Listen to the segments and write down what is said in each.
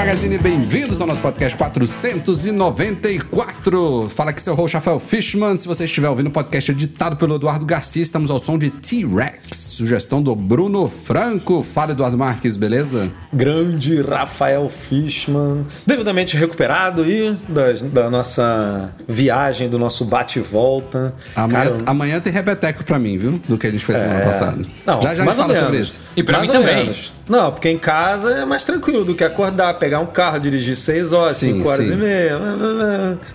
Magazine, bem-vindos ao nosso podcast 494. Fala aqui seu host Rafael Fishman. Se você estiver ouvindo o podcast editado pelo Eduardo Garcia, estamos ao som de T-Rex, sugestão do Bruno Franco. Fala Eduardo Marques, beleza? Grande Rafael Fishman, devidamente recuperado aí da, da nossa viagem, do nosso bate e volta. Amanhã, Cara, amanhã tem repeteco pra mim, viu? Do que a gente fez semana é, passada. Não, já já a gente fala sobre menos. isso. E pra Mais mim também. menos. Não, porque em casa é mais tranquilo do que acordar, pegar um carro, dirigir 6 horas, Sim, 5 horas sim. e meia.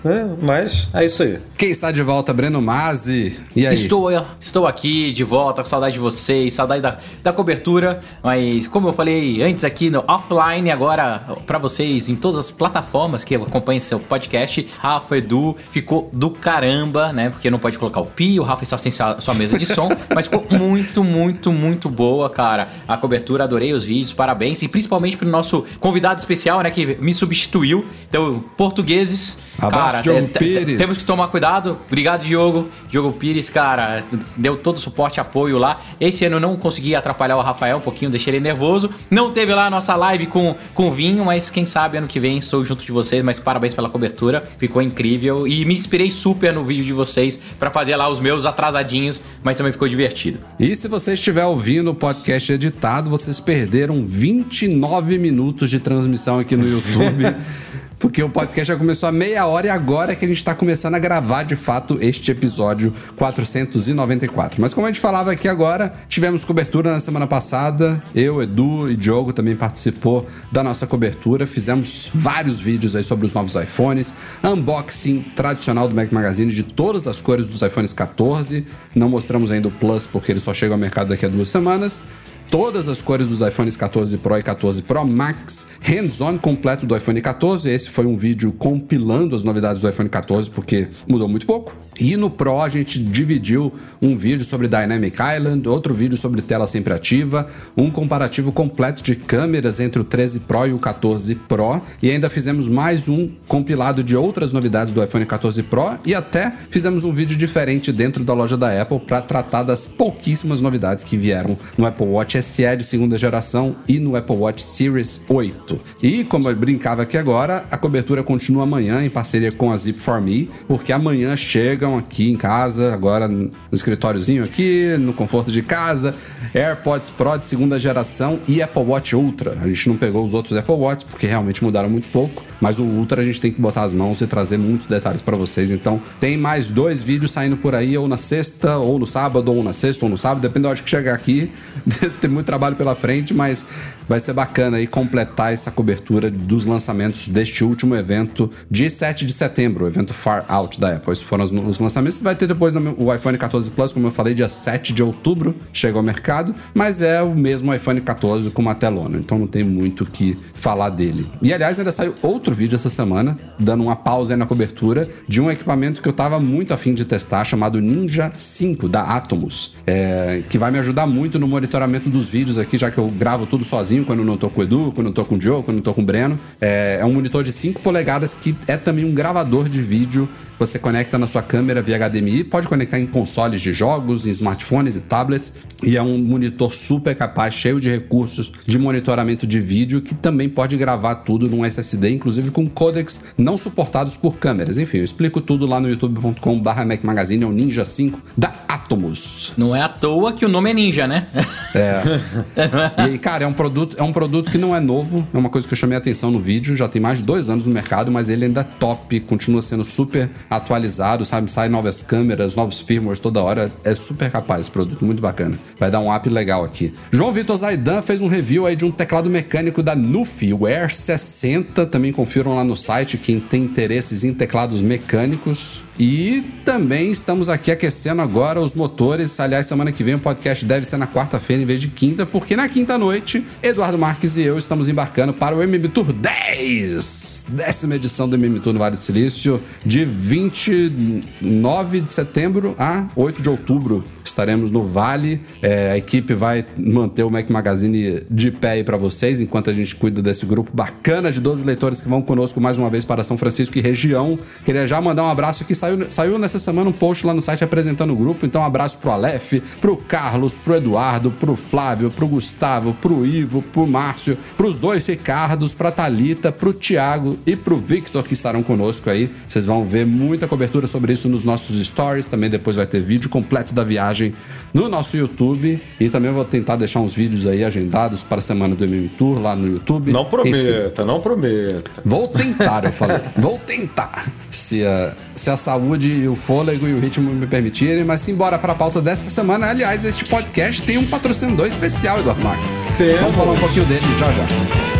né? Mas é isso aí. Quem está de volta, Breno Mazzi. E aí? Estou, estou aqui de volta, com saudade de vocês, saudade da, da cobertura. Mas, como eu falei antes aqui no offline, agora pra vocês em todas as plataformas que acompanham seu podcast, Rafa Edu ficou do caramba, né? Porque não pode colocar o pi, o Rafa está sem sua sua mesa de som, mas ficou muito, muito, muito boa, cara. A cobertura, adorei os vídeos, parabéns. E principalmente pro nosso convidado especial, né? Que me substituiu. Então, portugueses. Abraço, cara, Diogo te- Pires. temos que tomar cuidado. Obrigado, Diogo. Diogo Pires, cara, deu todo o suporte e apoio lá. Esse ano eu não consegui atrapalhar o Rafael um pouquinho, deixei ele nervoso. Não teve lá a nossa live com, com vinho, mas quem sabe ano que vem estou junto de vocês. Mas parabéns pela cobertura, ficou incrível. E me inspirei super no vídeo de vocês pra fazer lá os meus atrasadinhos, mas também ficou divertido. E se você estiver ouvindo o podcast editado, vocês perderam 29 minutos de transmissão aqui no YouTube. Porque o podcast já começou há meia hora e agora é que a gente está começando a gravar de fato este episódio 494. Mas como a gente falava aqui agora, tivemos cobertura na semana passada. Eu, Edu e Diogo também participou da nossa cobertura. Fizemos vários vídeos aí sobre os novos iPhones, unboxing tradicional do Mac Magazine de todas as cores dos iPhones 14. Não mostramos ainda o Plus porque ele só chega ao mercado daqui a duas semanas todas as cores dos iPhones 14 Pro e 14 Pro Max, hands-on completo do iPhone 14. Esse foi um vídeo compilando as novidades do iPhone 14, porque mudou muito pouco. E no Pro a gente dividiu um vídeo sobre Dynamic Island, outro vídeo sobre tela sempre ativa, um comparativo completo de câmeras entre o 13 Pro e o 14 Pro, e ainda fizemos mais um compilado de outras novidades do iPhone 14 Pro e até fizemos um vídeo diferente dentro da loja da Apple para tratar das pouquíssimas novidades que vieram no Apple Watch SE de segunda geração e no Apple Watch Series 8. E como eu brincava aqui agora, a cobertura continua amanhã em parceria com a Zip for Me, porque amanhã chegam aqui em casa, agora no escritóriozinho aqui, no conforto de casa, AirPods Pro de segunda geração e Apple Watch Ultra. A gente não pegou os outros Apple Watch porque realmente mudaram muito pouco, mas o Ultra a gente tem que botar as mãos e trazer muitos detalhes para vocês. Então, tem mais dois vídeos saindo por aí, ou na sexta, ou no sábado, ou na sexta, ou no sábado, depende da hora que chegar aqui. tem muito trabalho pela frente, mas vai ser bacana aí completar essa cobertura dos lançamentos deste último evento de 7 de setembro, o evento Far Out da Apple. Foram os, os lançamentos. Vai ter depois o iPhone 14 Plus, como eu falei, dia 7 de outubro, chega ao mercado, mas é o mesmo iPhone 14 com uma telona, então não tem muito o que falar dele. E aliás, ainda saiu outro vídeo essa semana, dando uma pausa aí na cobertura, de um equipamento que eu tava muito afim de testar, chamado Ninja 5 da Atomos, é, que vai me ajudar muito no monitoramento dos vídeos aqui, já que eu gravo tudo sozinho quando não tô com o Edu, quando não tô com o Diogo, quando não tô com o Breno. É, é um monitor de 5 polegadas que é também um gravador de vídeo você conecta na sua câmera via HDMI, pode conectar em consoles de jogos, em smartphones e tablets, e é um monitor super capaz, cheio de recursos de monitoramento de vídeo, que também pode gravar tudo num SSD, inclusive com codecs não suportados por câmeras. Enfim, eu explico tudo lá no youtube.com/mac magazine, é o Ninja 5 da Atomos. Não é à toa que o nome é Ninja, né? É. e, cara, é um, produto, é um produto que não é novo, é uma coisa que eu chamei a atenção no vídeo, já tem mais de dois anos no mercado, mas ele ainda é top, continua sendo super atualizado, sabe? Sai novas câmeras, novos firmwares toda hora. É super capaz esse produto, muito bacana. Vai dar um up legal aqui. João Vitor Zaidan fez um review aí de um teclado mecânico da Nufi, o Air 60. Também confiram lá no site quem tem interesses em teclados mecânicos. E também estamos aqui aquecendo agora os motores. Aliás, semana que vem o podcast deve ser na quarta-feira em vez de quinta, porque na quinta noite, Eduardo Marques e eu estamos embarcando para o MM Tour 10, décima edição do MM Tour no Vale do Silício, de 29 de setembro a 8 de outubro. Estaremos no Vale. É, a equipe vai manter o Mac Magazine de pé aí para vocês, enquanto a gente cuida desse grupo bacana de 12 leitores que vão conosco mais uma vez para São Francisco e região. Queria já mandar um abraço aqui Saiu, saiu nessa semana um post lá no site apresentando o grupo, então um abraço pro Aleph, pro Carlos, pro Eduardo, pro Flávio, pro Gustavo, pro Ivo, pro Márcio, pros dois Ricardos, pra Talita, pro Thiago e pro Victor que estarão conosco aí. Vocês vão ver muita cobertura sobre isso nos nossos stories, também depois vai ter vídeo completo da viagem no nosso YouTube e também vou tentar deixar uns vídeos aí agendados para a semana do MM Tour lá no YouTube. Não prometa, Enfim, não prometa. Vou tentar, eu falei. vou tentar. Se a, se a saúde e o fôlego e o ritmo me permitirem, mas simbora para a pauta desta semana. Aliás, este podcast tem um patrocinador especial, Eduardo Marques. Tem. Vamos falar um pouquinho dele já já.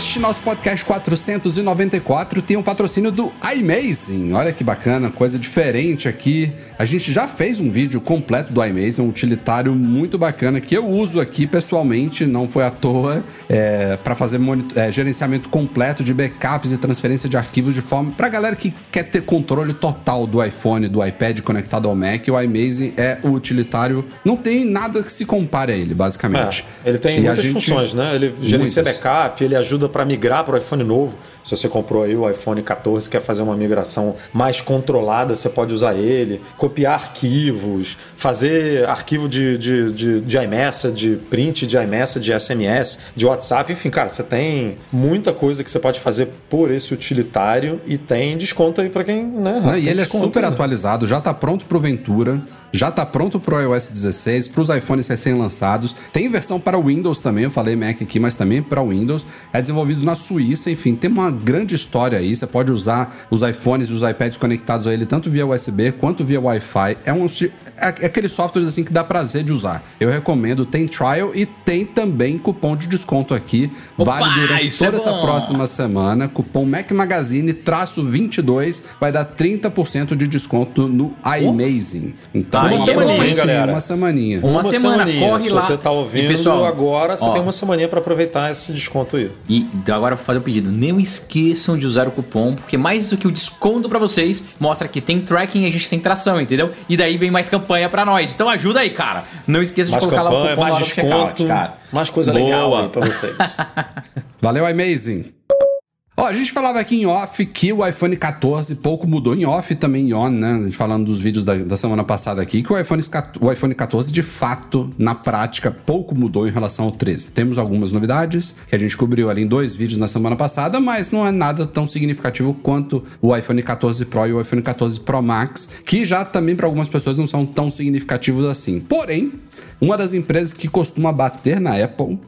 Este nosso podcast 494 tem um patrocínio do iMazing. Olha que bacana, coisa diferente aqui. A gente já fez um vídeo completo do iMazing, um utilitário muito bacana que eu uso aqui pessoalmente, não foi à toa, é, para fazer é, gerenciamento completo de backups e transferência de arquivos de forma para galera que quer ter controle total do iPhone, do iPad conectado ao Mac. O iMazing é o utilitário, não tem nada que se compare a ele, basicamente. É, ele tem e muitas gente, funções, né? Ele gerencia muitas. backup, ele ajuda para migrar para o iPhone novo. Se você comprou aí o iPhone 14 quer fazer uma migração mais controlada, você pode usar ele. Copiar arquivos, fazer arquivo de, de, de, de iMessage, de print de iMessage, de SMS, de WhatsApp. Enfim, cara, você tem muita coisa que você pode fazer por esse utilitário e tem desconto aí para quem, né? Ah, e ele é super né? atualizado, já está pronto para o Ventura já está pronto para o iOS 16, para os iPhones recém-lançados. Tem versão para Windows também, eu falei Mac aqui, mas também para Windows. É desenvolvido na Suíça, enfim, tem uma grande história aí. Você pode usar os iPhones e os iPads conectados a ele tanto via USB quanto via Wi-Fi. É um é, é aquele software assim que dá prazer de usar. Eu recomendo, tem trial e tem também cupom de desconto aqui. Opa, vale durante é toda é essa próxima semana. Cupom Mac Magazine traço 22 vai dar 30% de desconto no iMazing. Então, uma semaninha, hein, galera? Uma semaninha. Uma, uma semana, semaninha. corre Se lá. Se você tá ouvindo pessoal, agora, você ó, tem uma semaninha para aproveitar esse desconto aí. E agora vou fazer o um pedido. Não esqueçam de usar o cupom, porque mais do que o desconto para vocês, mostra que tem tracking e a gente tem tração, entendeu? E daí vem mais campanha para nós. Então ajuda aí, cara. Não esqueça mais de colocar campanha, lá o cupom mais desconto, cara. Mais coisa Boa. legal aí pra vocês. Valeu, Amazing. Ó, a gente falava aqui em off que o iPhone 14 pouco mudou em off também em on, né? A gente falando dos vídeos da, da, semana passada aqui, que o iPhone, o iPhone 14 de fato, na prática, pouco mudou em relação ao 13. Temos algumas novidades que a gente cobriu ali em dois vídeos na semana passada, mas não é nada tão significativo quanto o iPhone 14 Pro e o iPhone 14 Pro Max, que já também para algumas pessoas não são tão significativos assim. Porém, uma das empresas que costuma bater na Apple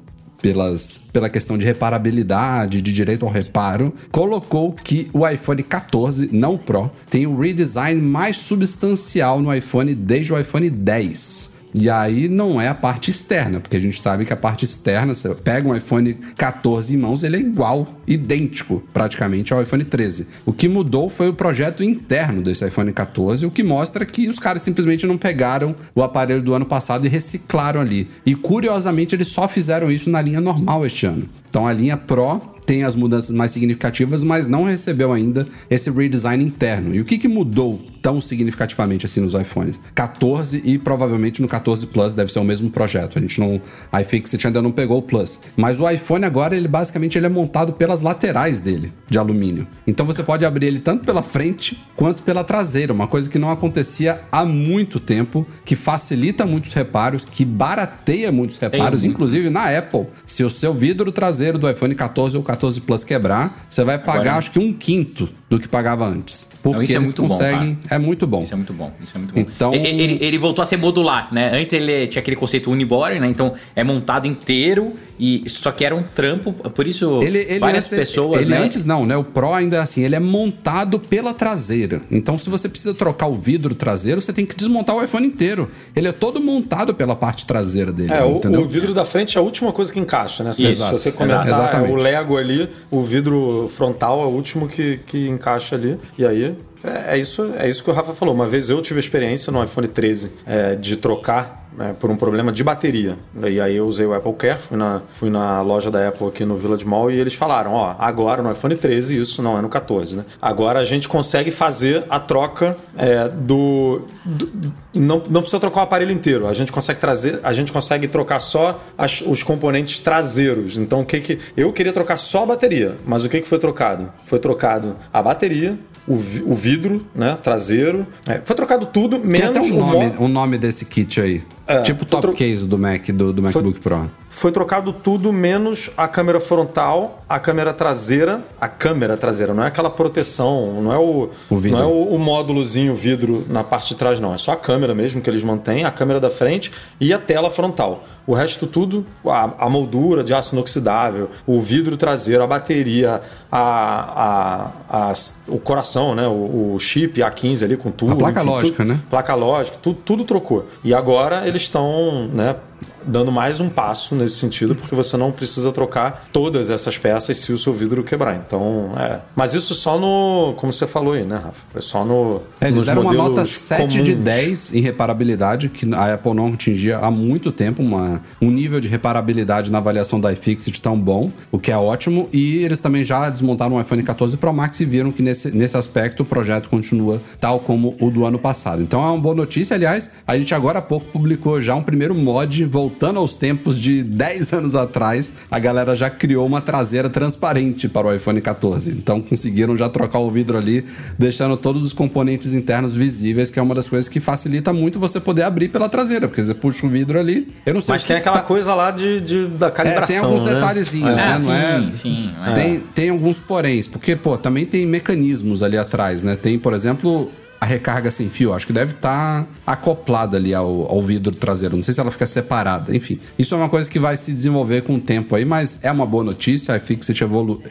pelas, pela questão de reparabilidade, de direito ao reparo, colocou que o iPhone 14, não Pro, tem o redesign mais substancial no iPhone desde o iPhone 10. E aí não é a parte externa, porque a gente sabe que a parte externa, você pega um iPhone 14 em mãos, ele é igual, idêntico praticamente ao iPhone 13. O que mudou foi o projeto interno desse iPhone 14, o que mostra que os caras simplesmente não pegaram o aparelho do ano passado e reciclaram ali. E curiosamente eles só fizeram isso na linha normal este ano. Então a linha Pro tem as mudanças mais significativas, mas não recebeu ainda esse redesign interno. E o que, que mudou tão significativamente assim nos iPhones? 14 e provavelmente no 14 Plus deve ser o mesmo projeto. A gente não. A iFixit ainda não pegou o Plus. Mas o iPhone agora, ele basicamente ele é montado pelas laterais dele, de alumínio. Então você pode abrir ele tanto pela frente quanto pela traseira, uma coisa que não acontecia há muito tempo, que facilita muitos reparos, que barateia muitos reparos, inclusive na Apple. Se o seu vidro traseiro do iPhone 14 ou 14 Plus quebrar, você vai pagar Agora... acho que um quinto do que pagava antes. Porque Não, isso é é muito conseguem. Bom, é muito bom. Isso é muito bom. Isso é muito bom. Então... Ele, ele, ele, voltou a ser modular, né? Antes ele tinha aquele conceito unibody, né? Então é montado inteiro e só que era um trampo, por isso ele, ele várias ser, pessoas. Ele né? antes não, né? O Pro ainda é assim, ele é montado pela traseira. Então, se você precisa trocar o vidro traseiro, você tem que desmontar o iPhone inteiro. Ele é todo montado pela parte traseira dele. É, o, o, vidro da frente é a última coisa que encaixa, né? Se, se você começar é, o Lego ali, o vidro frontal é o último que, que encaixa ali. E aí é, é, isso, é isso que o Rafa falou. Uma vez eu tive a experiência no iPhone 13 é, de trocar é, por um problema de bateria. E aí eu usei o Apple Care, fui na, fui na loja da Apple aqui no Village Mall e eles falaram: ó, agora no iPhone 13, isso não é no 14, né? Agora a gente consegue fazer a troca é, do, do. não, não precisa trocar o aparelho inteiro. A gente consegue trazer, a gente consegue trocar só as, os componentes traseiros. Então o que que. Eu queria trocar só a bateria, mas o que, que foi trocado? Foi trocado a bateria, o, o vidro né, traseiro. É, foi trocado tudo, menos Tem até um nome, o nome desse kit aí. É, tipo o top tro... case do Mac, do, do MacBook foi, Pro. Foi trocado tudo menos a câmera frontal, a câmera traseira. A câmera traseira, não é aquela proteção, não é o, o não é o, o módulozinho vidro na parte de trás, não. É só a câmera mesmo que eles mantêm, a câmera da frente e a tela frontal. O resto tudo, a, a, moldura de aço inoxidável, o vidro traseiro, a bateria, a, a, a o coração, né? O, o, chip A15 ali com tudo. A placa enfim, lógica, tudo, né? Placa lógica, tudo, tudo trocou. E agora eles estão, né? Dando mais um passo nesse sentido, porque você não precisa trocar todas essas peças se o seu vidro quebrar. Então, é. Mas isso só no. Como você falou aí, né, Rafa? Foi só no. É, eles deram uma nota 7 comuns. de 10 em reparabilidade, que a Apple não atingia há muito tempo, uma, um nível de reparabilidade na avaliação da iFixit tão bom, o que é ótimo. E eles também já desmontaram o iPhone 14 Pro Max e viram que nesse, nesse aspecto o projeto continua tal como o do ano passado. Então é uma boa notícia. Aliás, a gente agora há pouco publicou já um primeiro mod voltando aos tempos de 10 anos atrás, a galera já criou uma traseira transparente para o iPhone 14. Então conseguiram já trocar o vidro ali, deixando todos os componentes internos visíveis, que é uma das coisas que facilita muito você poder abrir pela traseira, porque você puxa o vidro ali. Eu não sei Mas tem aquela tá... coisa lá de, de da calibração. É, tem alguns né? detalhezinhos, é, né? Sim, não é? Sim, é. Tem, tem alguns poréns, porque, pô, também tem mecanismos ali atrás, né? Tem, por exemplo, a recarga sem fio. Acho que deve estar tá acoplada ali ao, ao vidro traseiro. Não sei se ela fica separada. Enfim, isso é uma coisa que vai se desenvolver com o tempo aí, mas é uma boa notícia. A iFixit evolu,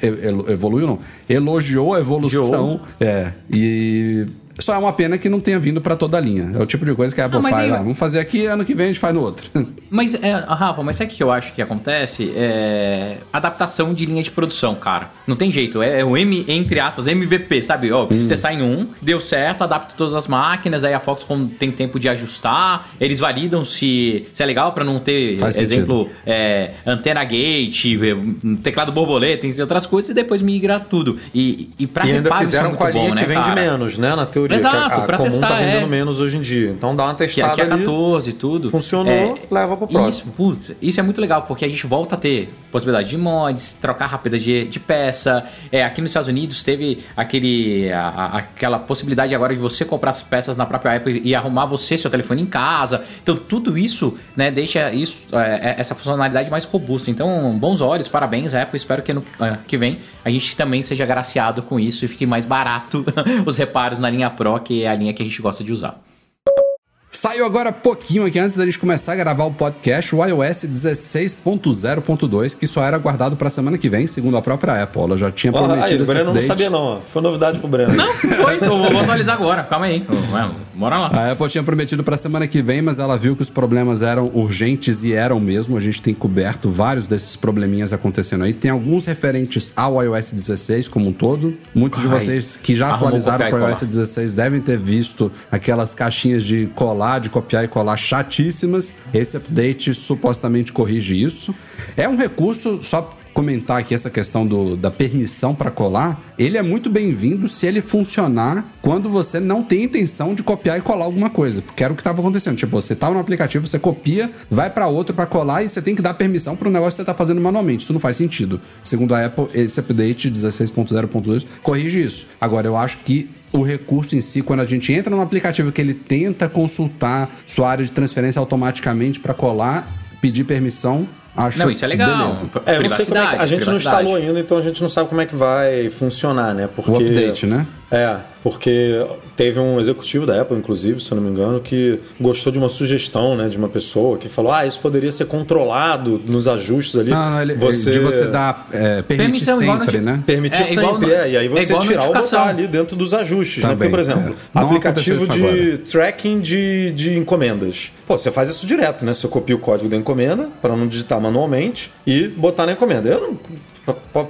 evoluiu, não? Elogiou a evolução. É. E só é uma pena que não tenha vindo para toda a linha. É o tipo de coisa que a Apple não, faz. Eu... Ah, vamos fazer aqui, ano que vem a gente faz no outro. Mas, é, Rafa, mas sabe o que eu acho que acontece? É adaptação de linha de produção, cara. Não tem jeito. É, é o M, entre aspas, MVP, sabe? Ó, preciso hum. testar em um, deu certo, adapta todas as máquinas, aí a Foxconn tem tempo de ajustar, eles validam se, se é legal para não ter, Faz exemplo, é, antena gate, teclado borboleta, entre outras coisas, e depois migra tudo. E, e pra e ainda fizeram com a linha bom, que né, vende cara? menos, né? Na teoria. Exato, a, a pra comum tá testar, tá vendendo é. menos hoje em dia. Então dá uma testada que, aqui é 14 e tudo. Funcionou, é, leva pro próximo. Isso, putz, isso é muito legal, porque a gente volta a ter possibilidade de mods, trocar rápida de, de peça. É, aqui nos Estados Unidos teve aquele, a, a, aquela possibilidade agora de você comprar as peças na própria Apple e arrumar você seu telefone em casa. Então tudo isso né, deixa isso, é, é essa funcionalidade mais robusta. Então, bons olhos, parabéns, Apple. Espero que no uh, que vem a gente também seja agraciado com isso e fique mais barato os reparos na linha Pro, que é a linha que a gente gosta de usar. Saiu agora pouquinho aqui antes da gente começar a gravar o podcast, o iOS 16.0.2, que só era guardado para semana que vem, segundo a própria Apple. Ela já tinha prometido aí, O Breno não sabia não, foi novidade pro Breno. Não, foi, então vou atualizar agora, calma aí. Bora lá. A Apple tinha prometido para semana que vem, mas ela viu que os problemas eram urgentes e eram mesmo. A gente tem coberto vários desses probleminhas acontecendo aí. Tem alguns referentes ao iOS 16 como um todo. Muitos Ai, de vocês que já atualizaram para o iOS 16 devem ter visto aquelas caixinhas de cola colar, de copiar e colar chatíssimas. Esse update supostamente corrige isso. É um recurso, só comentar aqui essa questão do, da permissão para colar, ele é muito bem-vindo se ele funcionar quando você não tem intenção de copiar e colar alguma coisa, porque era o que estava acontecendo. Tipo, você tava no aplicativo, você copia, vai para outro para colar e você tem que dar permissão para o negócio que você tá fazendo manualmente. Isso não faz sentido. Segundo a Apple, esse update 16.0.2 corrige isso. Agora, eu acho que o recurso em si, quando a gente entra no aplicativo que ele tenta consultar sua área de transferência automaticamente para colar, pedir permissão, Acho não, isso é legal. Beleza. É, eu não sei como é que, a gente não instalou ainda, então a gente não sabe como é que vai funcionar, né? Porque, o update, né? É, porque teve um executivo da Apple, inclusive, se eu não me engano, que gostou de uma sugestão, né, de uma pessoa que falou: ah, isso poderia ser controlado nos ajustes ali. Não, não ele, você... De você dar é, permitir sempre, né? Permitir é, sempre, no... é. E aí você é tirar ou botar ali dentro dos ajustes, né? Porque, por exemplo, é. aplicativo de agora. tracking de, de encomendas. Pô, você faz isso direto, né? Você copia o código da encomenda para não digitar manualmente e botar na encomenda. Eu não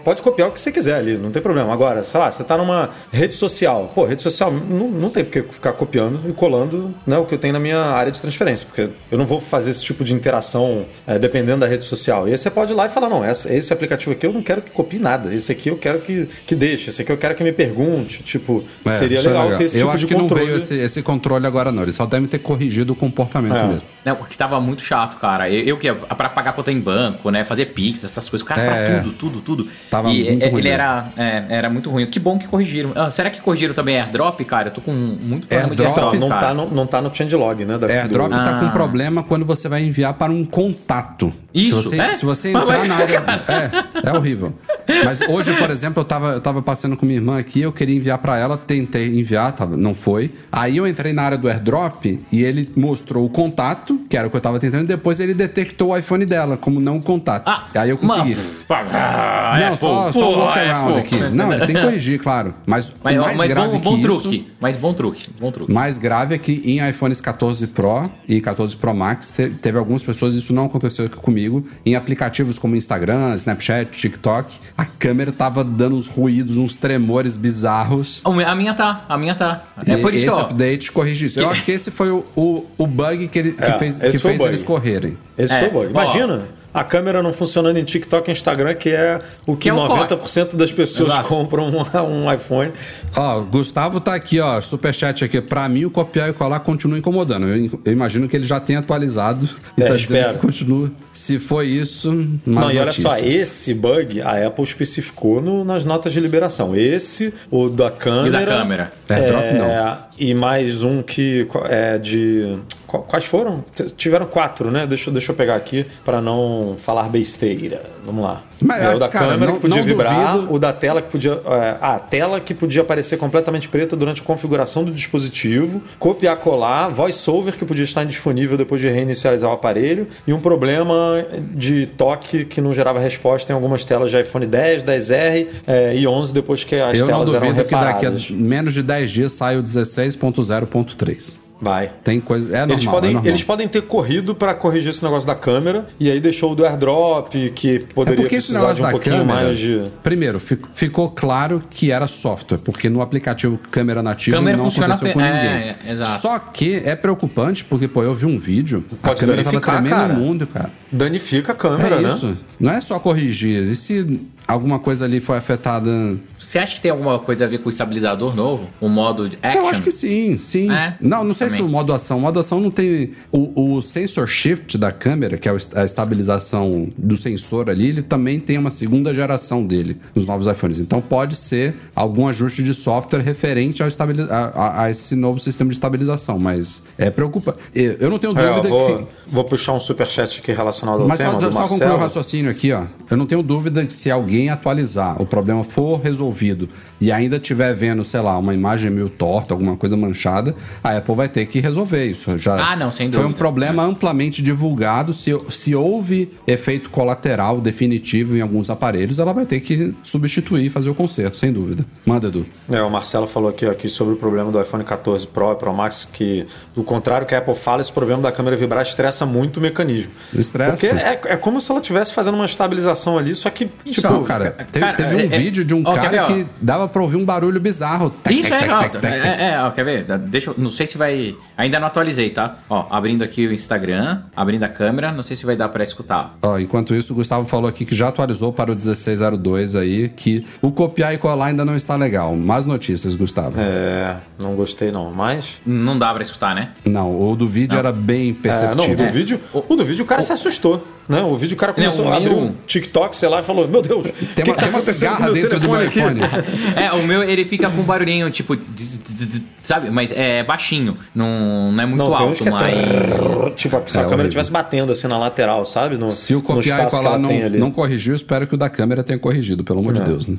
Pode copiar o que você quiser ali, não tem problema. Agora, sei lá, você está numa rede social. Pô, rede social não, não tem porque ficar copiando e colando né, o que eu tenho na minha área de transferência, porque eu não vou fazer esse tipo de interação é, dependendo da rede social. E aí você pode ir lá e falar: não, esse, esse aplicativo aqui eu não quero que copie nada, esse aqui eu quero que, que deixe, esse aqui eu quero que me pergunte. Tipo, é, seria é legal, legal, ter esse eu tipo de controle. Eu acho que não veio esse, esse, controle agora, não. Ele só deve ter corrigido o comportamento é. mesmo. Não, porque tava muito chato, cara. Eu, eu que para pagar conta em banco, né, fazer Pix, essas coisas, o cara é. pra tudo, tudo, tudo. Tava e muito ele era, é, era muito ruim. Que bom que corrigiram. Ah, será que corrigiram também airdrop, cara? Eu tô com muito problema airdrop, de airdrop. Não, tá no, não tá no changelog, né? Da, airdrop do... tá ah. com problema quando você vai enviar para um contato. Isso, se você, é? se você entrar na área. É, é horrível. Mas hoje, por exemplo, eu tava, eu tava passando com minha irmã aqui, eu queria enviar para ela, tentei enviar, tava, não foi. Aí eu entrei na área do airdrop e ele mostrou o contato, que era o que eu tava tentando, e depois ele detectou o iPhone dela como não contato. Ah, aí eu consegui. Ah, não, só, só o workaround aqui. Não, eles têm que corrigir, claro. Mas, mas mais mas grave bom, bom que truque. isso... Mas bom truque, bom truque. Mais grave é que em iPhones 14 Pro e 14 Pro Max teve, teve algumas pessoas, isso não aconteceu aqui comigo, em aplicativos como Instagram, Snapchat, TikTok, a câmera tava dando uns ruídos, uns tremores bizarros. A minha tá, a minha tá. É por isso esse que, update corrige isso. Que... Eu acho que esse foi o, o, o bug que, ele, que é, fez, que fez eles correrem. Esse é, foi o bug. Imagina a câmera não funcionando em TikTok e Instagram, que é o que, que é 90% das pessoas Exato. compram um, um, iPhone. Ó, Gustavo tá aqui, ó, superchat aqui. Pra mim, o copiar e colar continua incomodando. Eu, eu imagino que ele já tenha atualizado e é, tá espero. dizendo que continua. Se foi isso, mais Não, e olha só, esse bug a Apple especificou no, nas notas de liberação. Esse, o da câmera. E da câmera. É, é não. E mais um que é de Quais foram? Tiveram quatro, né? Deixa, deixa eu pegar aqui para não falar besteira. Vamos lá. Mas, é, o da cara, câmera não, que podia vibrar, duvido. o da tela que podia. É, a tela que podia aparecer completamente preta durante a configuração do dispositivo, copiar colar, voiceover que podia estar indisponível depois de reinicializar o aparelho, e um problema de toque que não gerava resposta em algumas telas de iPhone 10, 10R é, e 11 depois que as eu telas eram reparadas. que daqui a menos de 10 dias sai o 16.0.3. Vai. Tem coisa. É normal, eles podem, é normal. eles podem ter corrido para corrigir esse negócio da câmera e aí deixou o do airdrop, que poderia é precisar de um pouquinho câmera, mais de. Primeiro, ficou claro que era software, porque no aplicativo câmera nativa câmera não aconteceu com ninguém. É, é, Só que é preocupante, porque, pô, eu vi um vídeo, Pode a câmera tava tremendo cara. no mundo, cara. Danifica a câmera, é né? Isso. Não é só corrigir. E se alguma coisa ali foi afetada. Você acha que tem alguma coisa a ver com o estabilizador novo? O modo action? Eu acho que sim, sim. É? Não, não sei Também. se o modo ação. O modo ação não tem. O, o sensor shift da câmera, que é a estabilização do sensor ali, ele também tem uma segunda geração dele nos novos iPhones. Então pode ser algum ajuste de software referente ao a, a, a, esse novo sistema de estabilização. Mas é preocupante. Eu não tenho dúvida é, eu vou, que. Vou puxar um superchat aqui relacionado ao Mas tema. Mas só, só concluir o raciocínio aqui, ó. Eu não tenho dúvida que se alguém atualizar, o problema for resolvido e ainda estiver vendo, sei lá, uma imagem meio torta, alguma coisa manchada, a Apple vai ter que resolver isso. Já ah, não, sem dúvida. Foi um problema amplamente divulgado. Se, se houve efeito colateral definitivo em alguns aparelhos, ela vai ter que substituir e fazer o conserto, sem dúvida. Manda, Edu. É, o Marcelo falou aqui, aqui sobre o problema do iPhone 14 Pro e Pro Max, que, do contrário que a Apple fala, esse problema da câmera vibrar estressa muito o mecanismo. Estressa. Porque é, é como se ela estivesse fazendo uma estabilização ali, só que, Isso, tipo, Pô, cara, teve, cara, teve um é- é- vídeo de um ó, cara que dava pra ouvir um barulho bizarro. Isso é, tec. é, é, ó, quer ver? Deixa eu, não sei se vai, ainda não atualizei, tá? Ó, abrindo aqui o Instagram, abrindo a câmera, não sei se vai dar pra escutar. Ó, enquanto isso, o Gustavo falou aqui que já atualizou para o 1602 aí, que o copiar e colar ainda não está legal. Mais notícias, Gustavo. É, não gostei não, mas... Não dá pra escutar, né? Não, o do vídeo era bem É, perceptível. não, o do vídeo, o do vídeo o cara se assustou, né? O vídeo o cara começou Não, o a abrir um TikTok, sei lá, e falou, meu Deus, Tem que uma, que tá acontecendo com meu dentro do meu aqui? iPhone. É, o meu ele fica com um barulhinho tipo, sabe? Mas é baixinho, não, não é muito Não, alto, é mas trrr, tipo, se a É câmera horrível. estivesse batendo assim na lateral, sabe? No, Se o copiar e colar ela não, não corrigiu, espero que o da câmera tenha corrigido, pelo amor de É. Deus, né?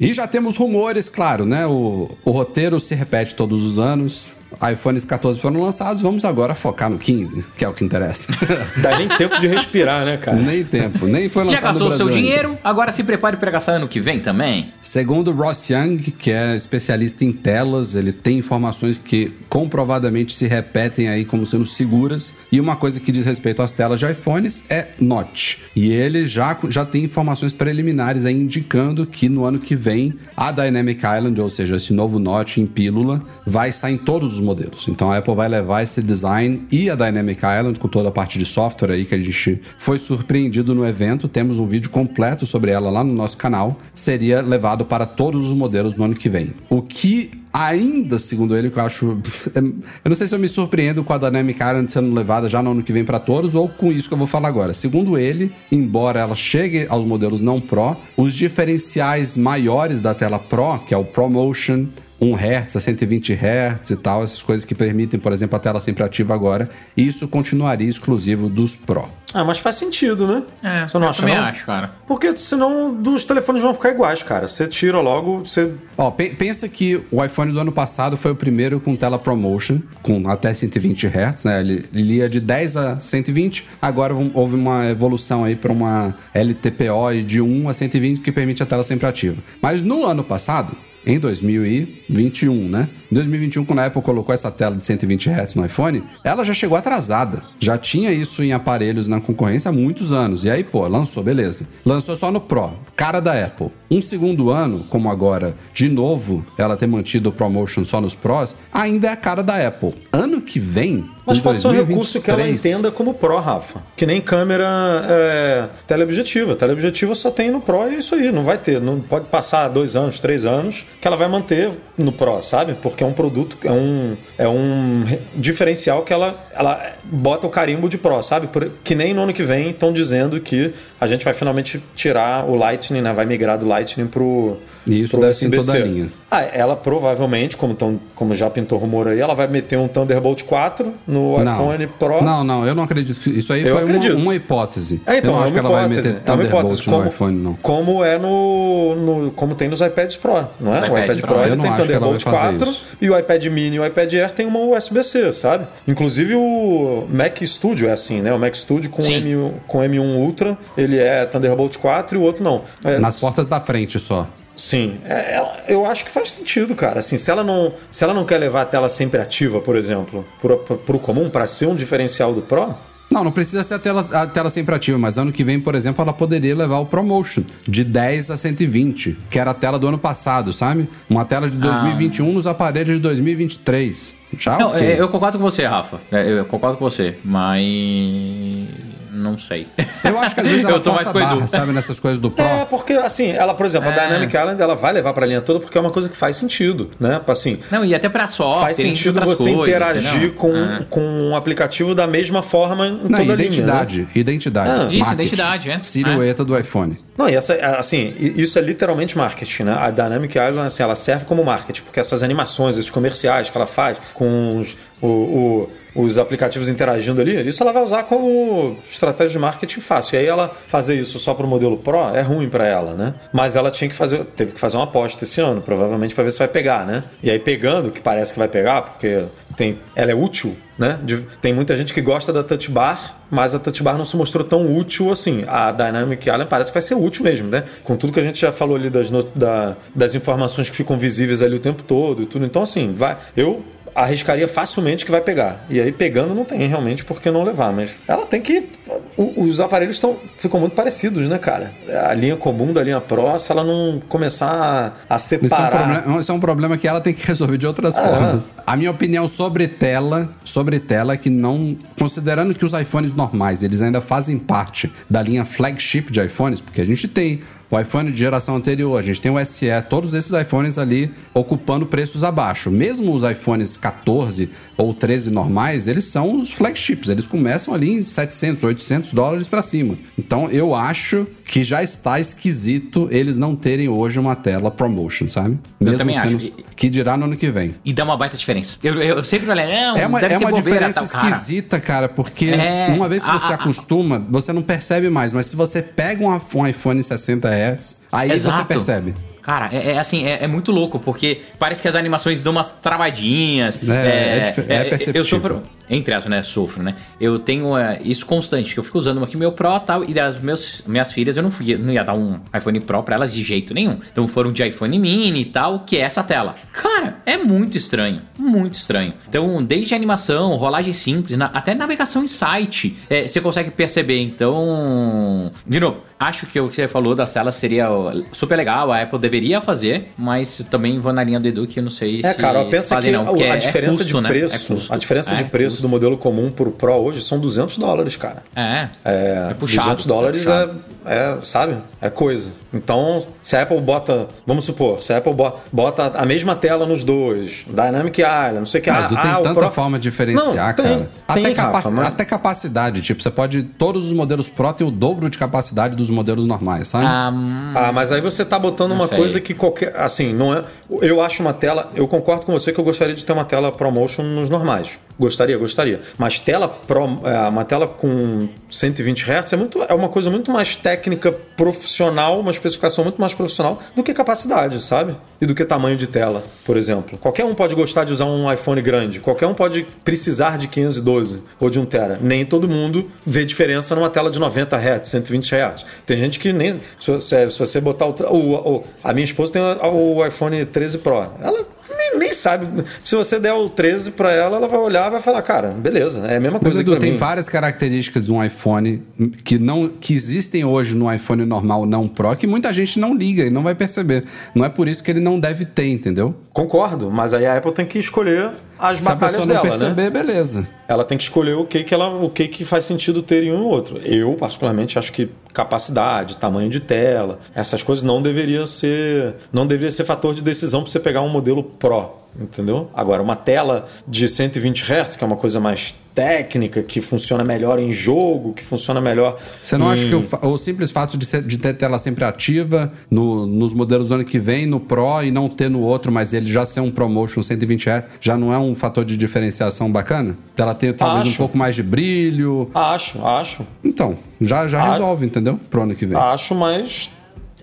E já temos rumores, claro, né? O, o roteiro se repete todos os anos. iPhones 14 foram lançados, vamos agora focar no 15, que é o que interessa. Dá nem tempo de respirar, né, cara? nem tempo, nem foi já lançado gastou no o seu dinheiro, agora se prepare para gastar ano que vem também. Segundo Ross Young, que é especialista em telas, ele tem informações que comprovadamente se repetem aí como sendo seguras. E uma coisa que diz respeito às telas de iPhones é Notch. E ele já, já tem informações preliminares aí indicando que no ano que vem a Dynamic Island, ou seja, esse novo Notch em pílula, vai estar em todos os modelos. Então a Apple vai levar esse design e a Dynamic Island com toda a parte de software aí que a gente foi surpreendido no evento. Temos um vídeo completo sobre ela lá no nosso canal. Seria levado para todos os modelos no ano que vem. O que ainda, segundo ele, que eu acho. Eu não sei se eu me surpreendo com a Dynamic Island sendo levada já no ano que vem para todos ou com isso que eu vou falar agora. Segundo ele, embora ela chegue aos modelos não Pro, os diferenciais maiores da tela Pro, que é o ProMotion, 1 Hz a 120 Hz e tal, essas coisas que permitem, por exemplo, a tela sempre ativa agora, isso continuaria exclusivo dos Pro. Ah, mas faz sentido, né? É, Você não eu acha, também não? acho, cara. Porque senão os telefones vão ficar iguais, cara. Você tira logo, você. Ó, pe- pensa que o iPhone do ano passado foi o primeiro com tela ProMotion, com até 120 Hz, né? Ele, ele ia de 10 a 120, agora houve uma evolução aí para uma LTPO de 1 a 120 que permite a tela sempre ativa. Mas no ano passado, em 2021, né? Em 2021, quando a Apple colocou essa tela de 120 Hz no iPhone, ela já chegou atrasada. Já tinha isso em aparelhos na concorrência há muitos anos. E aí, pô, lançou, beleza. Lançou só no Pro, cara da Apple. Um segundo ano, como agora, de novo, ela ter mantido o ProMotion só nos Pros, ainda é a cara da Apple. Ano que vem, Mas pode ser um recurso que ela 2023, entenda como Pro, Rafa. Que nem câmera é, teleobjetiva. Teleobjetiva só tem no Pro e é isso aí. Não vai ter. Não pode passar dois anos, três anos, que ela vai manter no Pro, sabe? Porque é um produto, é um, é um re- diferencial que ela, ela bota o carimbo de Pro, sabe? Que nem no ano que vem estão dizendo que a gente vai finalmente tirar o Lightning, né? Vai migrar do Lightning pro. E isso pro deve ser em USB-C. toda a linha. Ah, ela provavelmente, como, tão, como já pintou rumor aí, ela vai meter um Thunderbolt 4 no iPhone Pro. Não, não, eu não acredito. Isso aí Eu foi uma, acredito. uma hipótese. É, então, eu não é acho uma que ela vai hipótese, meter é uma Thunderbolt hipótese, no como, iPhone, não. Como é no, no- Como tem nos iPads Pro, não é? Os o iPads iPad Pro. Pro, ele não tem vai Thunderbolt fazer 4 isso. e o iPad Mini e o iPad Air tem uma USB-C, sabe? Inclusive o Mac Studio é assim, né? O Mac Studio com, Sim. M1, com M1 Ultra, ele é Thunderbolt 4 e o outro não. É, Nas portas da frente só. Sim, é, ela- eu acho que faz sentido, cara. Assim, se ela não, se ela não quer levar a tela sempre ativa, por exemplo, pro, pro, pro comum, para ser um diferencial do Pro, Não, não precisa ser a tela, a tela sempre ativa, mas ano que vem, por exemplo, ela poderia levar o ProMotion de 10 a 120, que era a tela do ano passado, sabe? Uma tela de 2021 nos aparelhos de 2023. Já Não, é, eu concordo com você, Rafa. É, Eu concordo com você, mas. Não sei. Eu acho que às vezes ela Eu tô mais a barra, Edu. sabe? Nessas coisas do Pro. É, porque assim, ela, por exemplo, a É. Dynamic Island ela vai levar pra linha toda porque é uma coisa que faz sentido, né? Assim, Não, e até pra software, faz sentido você coisas, interagir entendeu? com, É. com um aplicativo da mesma forma em Não, toda a linha. identidade, Né? identidade. Ah. Isso, marketing. identidade, é. Silhueta do iPhone. Não, e essa, assim, isso é literalmente marketing, né? A Dynamic Island, assim, ela serve como marketing, porque essas animações, esses comerciais que ela faz com os, o- o- os aplicativos interagindo ali, isso ela vai usar como estratégia de marketing fácil. E aí ela fazer isso só pro modelo Pro é ruim para ela, né? Mas ela tinha que fazer, teve que fazer uma aposta esse ano, provavelmente para ver se vai pegar, né? E aí pegando, que parece que vai pegar, porque tem, ela é útil, né? De- tem muita gente que gosta da Touch Bar, mas a Touch Bar não se mostrou tão útil assim. A Dynamic Island parece que vai ser útil mesmo, né? Com tudo que a gente já falou ali das, no- da- das informações que ficam visíveis ali o tempo todo e tudo. Então, assim, vai. Eu arriscaria facilmente que vai pegar. E aí pegando não tem realmente por que não levar, mas ela tem que os aparelhos tão, ficam muito parecidos, né, cara? A linha comum da linha Pro, se ela não começar a separar. Isso é, um problema, isso é um problema que ela tem que resolver de outras ah. formas. A minha opinião sobre tela, sobre tela é que não, considerando que os iPhones normais, eles ainda fazem parte da linha flagship de iPhones, porque a gente tem o iPhone de geração anterior, a gente tem o SE, todos esses iPhones ali ocupando preços abaixo. Mesmo os iPhones 14 ou 13 normais, eles são os flagships, eles começam ali em 700, 800 dólares para cima. Então eu acho que já está esquisito eles não terem hoje uma tela promotion, sabe? Mesmo eu também acho. Que dirá no ano que vem. E dá uma baita diferença. Eu, eu sempre falei, não, é uma, é uma diferença tal, esquisita, cara, porque é, uma vez que você a, a, acostuma, você não percebe mais. Mas se você pega um, um iPhone 60 Hz, aí Exato. você percebe. Cara, é, é assim, é, é, muito louco, porque parece que as animações dão umas travadinhas. É, é, é, é perceptível. Eu sofro, entre aspas, né? Sofro, né? Eu tenho uh, isso constante, que eu fico usando aqui meu Pro e tal, e das meus, minhas filhas eu não, fui, não ia dar um iPhone Pro pra elas de jeito nenhum. Então foram de iPhone mini e tal, que é essa tela. Cara, é muito estranho, muito estranho. Então, desde animação, rolagem simples, na, até navegação em site, é, você consegue perceber. Então, de novo, acho que o que você falou das telas seria super legal, a Apple deveria fazer, mas também vou na linha do Edu que eu não sei é, se cara, pensa que não, a, a é diferença custo, de né? preço, né? a diferença de é preço custo. do modelo comum pro Pro hoje são 200 dólares, cara. É. É, é puxado, 200 dólares é, é, sabe? É coisa. Então, se a Apple bota, vamos supor, se a Apple bota a mesma tela nos dois, Dynamic Island, não sei o que. Ah, tem ah, tanta Pro... forma de diferenciar, não, tem, cara. Tem, até, capac... mas... até capacidade, tipo, você pode, todos os modelos Pro têm o dobro de capacidade dos modelos normais, sabe? Um... Ah, mas aí você tá botando uma sei. Coisa que qualquer, assim, não é, eu acho uma tela, eu concordo com você que eu gostaria de ter uma tela ProMotion nos normais. Gostaria, gostaria. Mas tela Pro, é, uma tela com 120 Hz é muito é uma coisa muito mais técnica, profissional, uma especificação muito mais profissional do que capacidade, sabe? E do que tamanho de tela, por exemplo. Qualquer um pode gostar de usar um iPhone grande, qualquer um pode precisar de 512 ou de 1 tera. Nem todo mundo vê diferença numa tela de 90 Hz, 120 Hz. Tem gente que nem se, se, se você botar o, o, o, a minha esposa tem o iPhone 13 Pro. Ela nem, nem sabe. Se você der o 13 para ela, ela vai olhar e vai falar, cara, beleza, é a mesma coisa Mas, Edu, tem mim. várias características de um iPhone que não que existem hoje no iPhone normal não Pro que muita gente não liga e não vai perceber. Não é por isso que ele não deve ter, entendeu? Concordo, mas aí a Apple tem que escolher as Se batalhas dela, perceber, né? beleza. Ela tem que escolher o que que ela, o que que faz sentido ter em um ou outro. Eu particularmente acho que capacidade, tamanho de tela, essas coisas não deveria ser, não deveria ser fator de decisão para você pegar um modelo Pro, entendeu? Agora uma tela de 120 Hz, que é uma coisa mais técnica, que funciona melhor em jogo, que funciona melhor. Você não em... acha que o, o simples fato de, ser, de, ter tela sempre ativa no, nos modelos do ano que vem, no Pro e não ter no outro, mas ele já ser um ProMotion 120 Hz, já não é um fator de diferenciação bacana? Ela tem talvez acho. um pouco mais de brilho. Acho, acho. Então, já, já acho. resolve, entendeu? Pro ano que vem. Acho, mas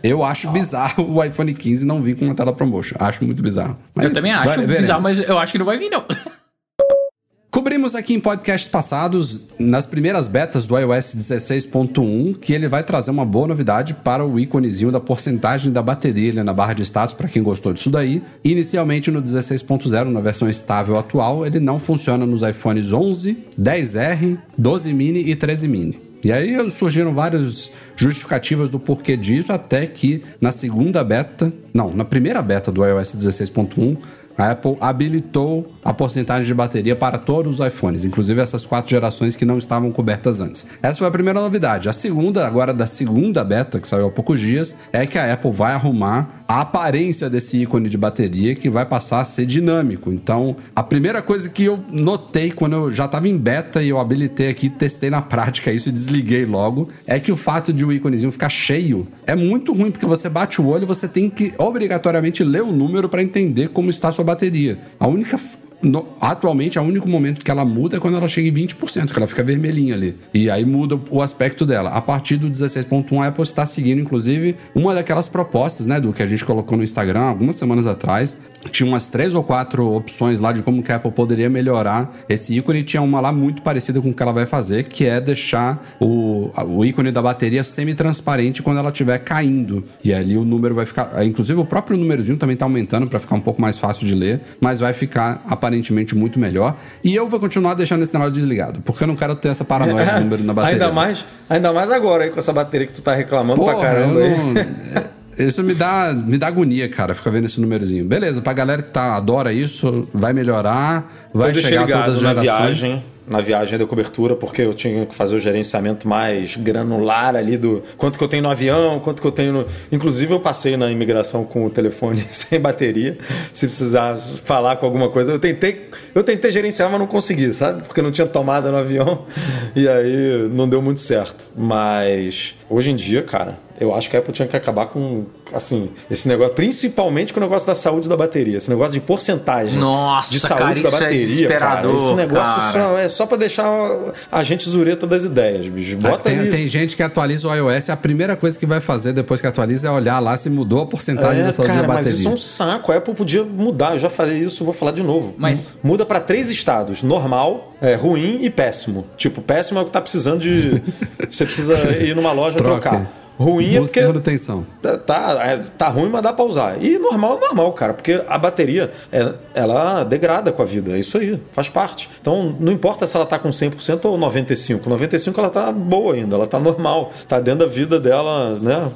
eu acho ah. bizarro o iPhone 15 não vir com uma tela ProMotion. Acho muito bizarro. Mas, eu também acho vai, bizarro, mas eu acho que não vai vir, não. Cobrimos aqui em podcasts passados, nas primeiras betas do iOS 16.1, que ele vai trazer uma boa novidade para o íconezinho da porcentagem da bateria na barra de status, para quem gostou disso daí. Inicialmente no 16.0, na versão estável atual, ele não funciona nos iPhones 11, 10R, 12 mini e 13 mini. E aí surgiram várias justificativas do porquê disso, até que na segunda beta, não, na primeira beta do iOS 16.1, a Apple habilitou a porcentagem de bateria para todos os iPhones, inclusive essas quatro gerações que não estavam cobertas antes. Essa foi a primeira novidade. A segunda, agora da segunda beta, que saiu há poucos dias, é que a Apple vai arrumar a aparência desse ícone de bateria que vai passar a ser dinâmico. Então, a primeira coisa que eu notei quando eu já estava em beta e eu habilitei aqui, testei na prática isso e desliguei logo, é que o fato de o íconezinho ficar cheio é muito ruim, porque você bate o olho e você tem que obrigatoriamente ler o número para entender como está a sua bateria. A única no, atualmente, o único momento que ela muda é quando ela chega em 20%, que ela fica vermelhinha ali. E aí muda o aspecto dela. A partir do 16.1, a Apple está seguindo, inclusive, uma daquelas propostas, né, do que a gente colocou no Instagram algumas semanas atrás. Tinha umas três ou quatro opções lá de como que a Apple poderia melhorar esse ícone. Tinha uma lá muito parecida com o que ela vai fazer, que é deixar o, o ícone da bateria semi-transparente quando ela estiver caindo. E ali o número vai ficar. Inclusive, o próprio númerozinho também está aumentando para ficar um pouco mais fácil de ler, mas vai ficar aparecendo aparentemente muito melhor. E eu vou continuar deixando esse negócio desligado, porque eu não quero ter essa paranoia de número na bateria. Ainda mais, ainda mais agora aí com essa bateria que tu tá reclamando Porra, pra caramba. Não... Isso me dá, me dá agonia, cara, ficar vendo esse númerozinho. Beleza, pra galera que tá, adora isso, vai melhorar, vai eu chegar todas as gerações. Na viagem, na viagem da cobertura, porque eu tinha que fazer o gerenciamento mais granular ali do quanto que eu tenho no avião, quanto que eu tenho no. Inclusive, eu passei na imigração com o telefone sem bateria, se precisar falar com alguma coisa. Eu tentei, eu tentei gerenciar, mas não consegui, sabe? Porque não tinha tomada no avião e aí não deu muito certo. Mas hoje em dia, cara, eu acho que a Apple tinha que acabar com, assim, esse negócio, principalmente com o negócio da saúde da bateria, esse negócio de porcentagem Nossa, de saúde cara, da é bateria, é cara. Esse negócio só, é só para deixar a gente zureta das ideias, bicho. Bota tem, isso. Tem gente que atualiza o iOS, a primeira coisa que vai fazer depois que atualiza é olhar lá se mudou a porcentagem é, da saúde cara, da bateria. Mas isso é um saco. A Apple podia mudar. Eu já falei isso, vou falar de novo. Mas muda para três estados: normal, é, ruim e péssimo. Tipo, péssimo é o que tá precisando de. você precisa ir numa loja Troca. trocar. Ruim é porque. manutenção. Tá, tá, é, tá ruim, mas dá pra usar. E normal é normal, cara, porque a bateria é, ela degrada com a vida. É isso aí, faz parte. Então não importa se ela tá com 100% ou 95%. 95% ela tá boa ainda, ela tá normal. Tá dentro da vida dela, né?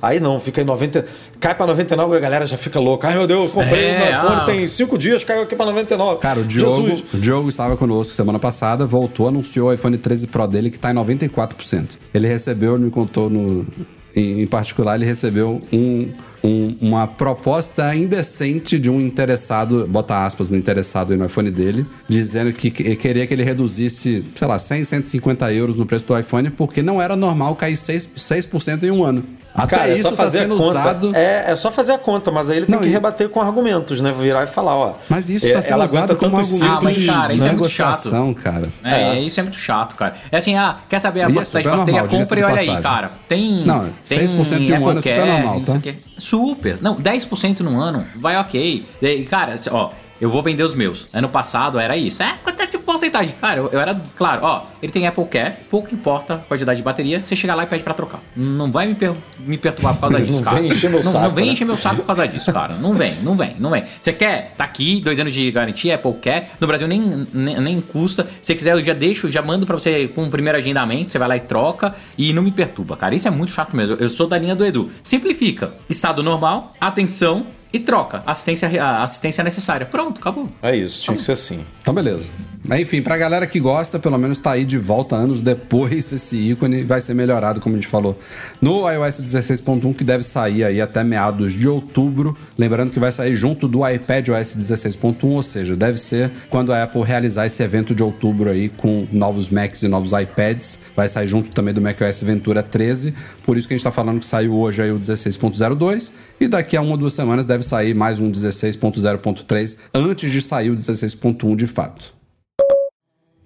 Aí não, fica em 90%. Cai pra 99% a galera já fica louca. Ai meu Deus, comprei é, um iPhone, ah. tem 5 dias, caiu aqui pra 99%. Cara, o Diogo, o Diogo estava conosco semana passada, voltou, anunciou o iPhone 13 Pro dele que tá em 94%. Ele recebeu, ele me contou no, em, particular, ele recebeu um, um, uma proposta indecente de um interessado, bota aspas no interessado no iPhone dele, dizendo que queria que ele reduzisse, sei lá, 100, 150 euros no preço do iPhone, porque não era normal cair 6%, 6 em um ano. Até Cara, isso é tá sendo usado. É, é só fazer a conta, mas aí ele tem não, que e... rebater com argumentos, né? Virar e falar, ó. Mas isso está é, sendo usado como argumento ah, mas, cara, isso é muito chato. cara. É, é, isso é muito chato, cara. É assim, ah, quer saber a velocidade de bateria? Compre e olha aí, cara. Tem. Não, 6% em um ano é super normal, tá? Super. Não, 10% no ano, vai ok. Cara, ó, eu vou vender os meus. Ano passado era isso. É, quanto é de porcentagem? Cara, eu, eu, era, claro, ó, ele tem Apple Care, pouco importa a quantidade de bateria, você chega lá e pede pra trocar. Não vai me, per me perturbar por causa disso, não cara. Vem encher meu não, saco, não vem né? encher meu saco por causa disso, cara. Não vem, não vem, não vem. Você quer? Tá aqui, dois anos de garantia, Apple Care. No Brasil nem, nem, nem custa. Se quiser, eu já deixo, já mando pra você com o primeiro agendamento, você vai lá e troca e não me perturba, cara. Isso é muito chato mesmo. Eu sou da linha do Edu. Simplifica. Estado normal, atenção, e troca assistência, a assistência necessária. Pronto, acabou. É isso, tinha acabou. que ser assim. Então, beleza. Enfim, pra galera que gosta, pelo menos tá aí de volta anos depois esse ícone vai ser melhorado, como a gente falou, no iOS 16.1, que deve sair aí até meados de outubro. Lembrando que vai sair junto do iPad OS 16.1, ou seja, deve ser quando a Apple realizar esse evento de outubro aí com novos Macs e novos iPads. Vai sair junto também do macOS Ventura 13. Por isso que a gente tá falando que saiu hoje aí o 16.02 e daqui a uma ou duas semanas deve sair mais um 16.0.3 antes de sair o 16.1 de fato.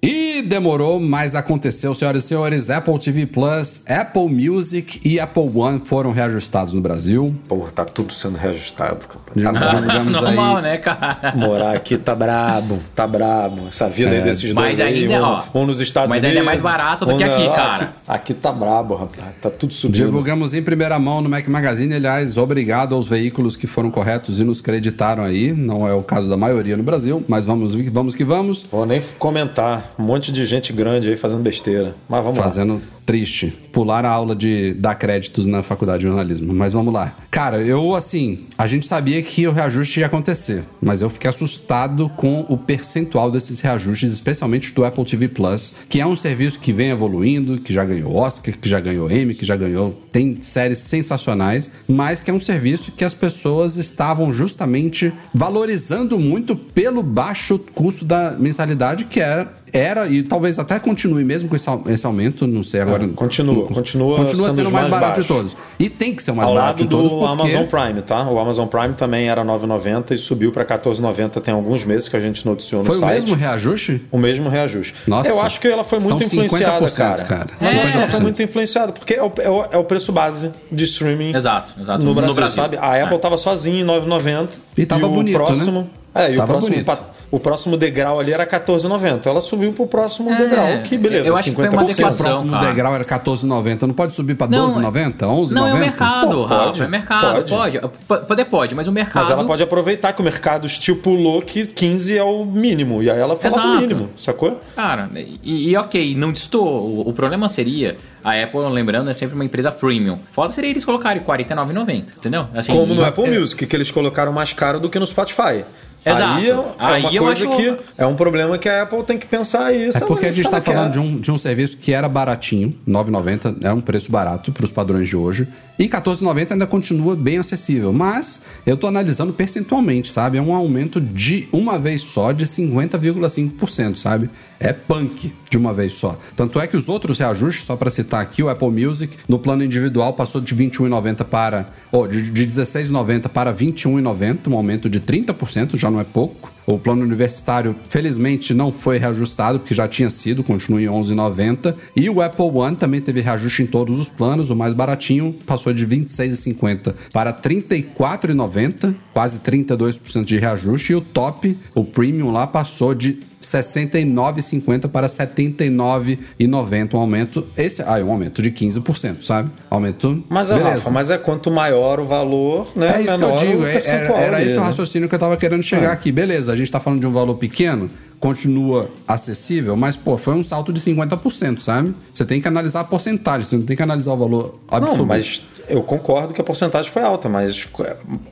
E demorou, mas aconteceu, senhoras e senhores. Apple TV Plus, Apple Music e Apple One foram reajustados no Brasil. Porra, tá tudo sendo reajustado. Tá normal, aí. né, cara? Morar aqui tá brabo, tá brabo. Essa vida é, aí desses dois aí, ainda, ó, um, nos Estados mas Unidos. Mas ainda é mais barato do que aqui, cara. Aqui, aqui tá brabo, rapaz. Tá tudo subindo. Divulgamos em primeira mão no Mac Magazine. Aliás, obrigado aos veículos que foram corretos e nos creditaram aí. Não é o caso da maioria no Brasil, mas vamos, vamos que vamos. Vou nem comentar um monte de gente grande aí fazendo besteira. Mas vamos fazendo lá. triste. Pular a aula de dar créditos na faculdade de jornalismo. Mas vamos lá. Cara, eu, assim, a gente sabia que o reajuste ia acontecer. Mas eu fiquei assustado com o percentual desses reajustes, especialmente do Apple TV Plus, que é um serviço que vem evoluindo, que já ganhou Oscar, que já ganhou Emmy, que já ganhou. Tem séries sensacionais, mas que é um serviço que as pessoas estavam justamente valorizando muito pelo baixo custo da mensalidade, que é era e talvez até continue mesmo com esse aumento, não sei agora. É, continua, continua, continua sendo, sendo o mais, mais barato baixo. de todos. E tem que ser o mais Ao barato de todos. Ao lado do porque... Amazon Prime, tá? O Amazon Prime também era 9,90 e subiu para 14,90 tem alguns meses que a gente noticiou no foi site. Foi o mesmo reajuste? O mesmo reajuste. Nossa. Eu acho que ela foi muito influenciada, cara. cara. É, ela foi muito influenciada, porque é o, é o, é o preço base de streaming exato, exato. No, Brasil, no Brasil, sabe? A Apple é. tava sozinha em 9,90 e tava e bonito, o próximo... Né? É, e tava o próximo, o próximo degrau ali era 14,90. Ela subiu pro próximo é, degrau, que beleza, eu acho 50%. Que foi uma Se o próximo cara. degrau era 14,90, não pode subir para 12,90, 11,90? Não, é o mercado, Pô, Rafa, é mercado, pode. pode. Poder pode, mas o mercado... Mas ela pode aproveitar que o mercado estipulou que 15 é o mínimo, e aí ela fala Exato. do mínimo, sacou? Cara, e, e ok, não distou. O, o problema seria a Apple, lembrando, é sempre uma empresa premium. Foda seria eles colocarem R$ 49,90, entendeu? Assim, Como no Apple é... Music, que eles colocaram mais caro do que no Spotify. Exato. Aí é, é aí uma coisa acho... que é um problema que a Apple tem que pensar isso. É porque a gente está falando de um, de um serviço que era baratinho, 9,90 é um preço barato para os padrões de hoje. E 14,90 ainda continua bem acessível. Mas eu estou analisando percentualmente, sabe? É um aumento de uma vez só de 50,5%, sabe? É punk de uma vez só. Tanto é que os outros reajustes, só para citar aqui, o Apple Music, no plano individual passou de 21,90 para. Oh, de, de 16,90 para 21,90, um aumento de 30%, já não é pouco. O plano universitário, felizmente, não foi reajustado, porque já tinha sido, continua em 11,90. E o Apple One também teve reajuste em todos os planos. O mais baratinho passou de 26,50 para 34,90, quase 32% de reajuste. E o top, o premium lá, passou de 69,50 para 79,90, um aumento, esse, ah, um aumento de 15%, sabe? Aumento. Mas é Rafa, mas é quanto maior o valor, né? É isso menor que eu digo, é, era, era esse o raciocínio que eu tava querendo chegar é. aqui. Beleza, a gente tá falando de um valor pequeno, continua acessível, mas, pô, foi um salto de 50%, sabe? Você tem que analisar a porcentagem, você não tem que analisar o valor absoluto. Não, mas eu concordo que a porcentagem foi alta, mas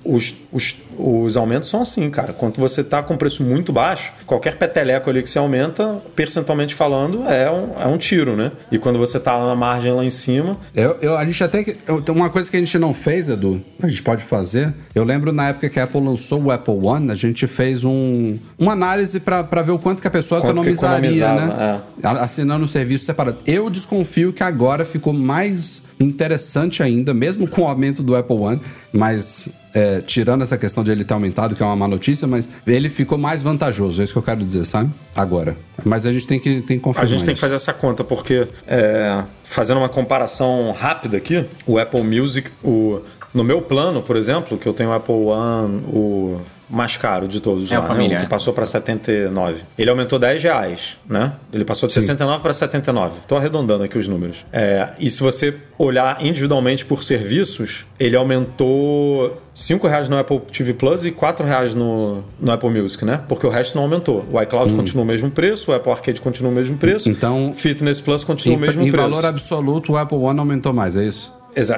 os, os, os aumentos são assim, cara. Quando você está com preço muito baixo, qualquer peteleco ali que você aumenta, percentualmente falando, é um, é um tiro, né? E quando você está na margem lá em cima. Eu, eu, a gente até. Uma coisa que a gente não fez, Edu, a gente pode fazer. Eu lembro na época que a Apple lançou o Apple One, a gente fez um, uma análise para ver o quanto que a pessoa quanto economizaria, né? É. Assinando um serviço separado. Eu desconfio que agora ficou mais interessante ainda, mesmo com o aumento do Apple One, mas é, tirando essa questão de ele ter aumentado, que é uma má notícia, mas ele ficou mais vantajoso, é isso que eu quero dizer, sabe? Agora. Mas a gente tem que, tem que confirmar. A gente tem que fazer essa conta, porque é, fazendo uma comparação rápida aqui, o Apple Music, o, no meu plano, por exemplo, que eu tenho o Apple One, o mais caro de todos é lá, família, né? o que passou para 79. Ele aumentou 10 reais, né? Ele passou de Sim. 69 para 79. Estou arredondando aqui os números. É, e se você olhar individualmente por serviços, ele aumentou 5 reais no Apple TV Plus e 4 reais no, no Apple Music, né? Porque o resto não aumentou. O iCloud hum. continua o mesmo preço, o Apple Arcade continua o mesmo preço. Então, Fitness Plus continua em, o mesmo em preço. Em valor absoluto, o Apple One aumentou mais, é isso?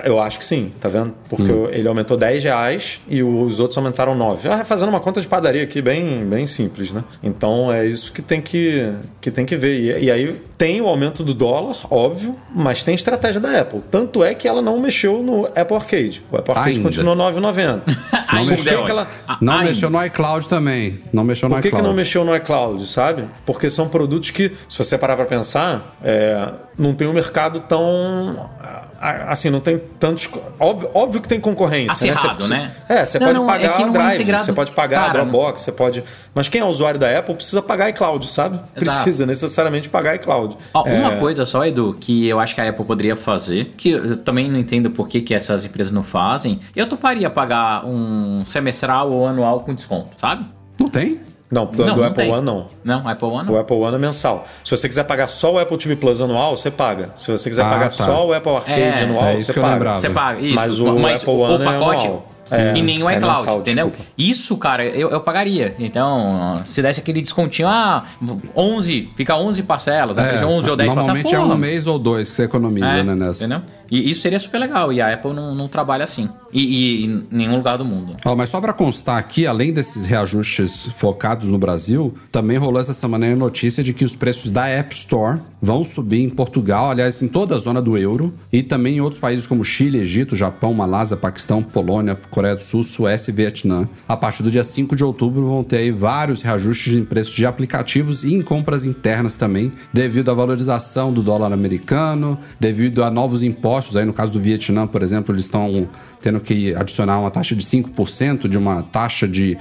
Eu acho que sim, tá vendo? Porque hum. ele aumentou 10 reais e os outros aumentaram 9. Ah, fazendo uma conta de padaria aqui bem, bem simples, né? Então é isso que tem que, que, tem que ver. E, e aí tem o aumento do dólar, óbvio, mas tem estratégia da Apple. Tanto é que ela não mexeu no Apple Arcade. O Apple Arcade Ainda. continua 9,90. não mexeu, ela... não mexeu no iCloud também. Não mexeu no Por que, iCloud. que não mexeu no iCloud, sabe? Porque são produtos que, se você parar para pensar, é, não tem um mercado tão assim, não tem tantos. Óbvio, óbvio que tem concorrência. Né? Acirrado, né? Você, né? É, você não, pode não, pagar é a Drive, você pode pagar Cara, a Dropbox, você pode. Mas quem é usuário da Apple precisa pagar iCloud, sabe? Exato. Precisa necessariamente pagar iCloud. Ó, é... Uma coisa só, Edu, que eu acho que a Apple poderia fazer, que eu também não entendo por que, que essas empresas não fazem, eu toparia pagar um semestral ou anual com desconto, sabe? Não tem? Não, do, não, do não Apple tem. One não. Não, Apple One não. O Apple One é mensal. Se você quiser pagar só o Apple TV Plus anual, você paga. Se você quiser ah, pagar tá. só o Apple Arcade é, anual, é você paga. Você paga, isso. Mas o, Mas Apple One o é pacote, é anual. É, e nem o iCloud, é mensal, entendeu? Desculpa. Isso, cara, eu, eu pagaria. Então, se desse aquele descontinho, ah, 11, fica 11 parcelas, né? é, 11 ou 10 normalmente parcelas. Normalmente é um mês ou dois que você economiza, é, né, nessa. Entendeu? E isso seria super legal. E a Apple não, não trabalha assim. E, e, em nenhum lugar do mundo. Oh, mas só para constar aqui, além desses reajustes focados no Brasil, também rolou essa semana a notícia de que os preços da App Store vão subir em Portugal, aliás, em toda a zona do euro, e também em outros países como Chile, Egito, Japão, Malásia, Paquistão, Polônia, Coreia do Sul, Suécia e Vietnã. A partir do dia 5 de outubro vão ter aí vários reajustes em preços de aplicativos e em compras internas também, devido à valorização do dólar americano, devido a novos impostos impostos. Aí, no caso do Vietnã, por exemplo, eles estão tendo que adicionar uma taxa de 5% de uma taxa de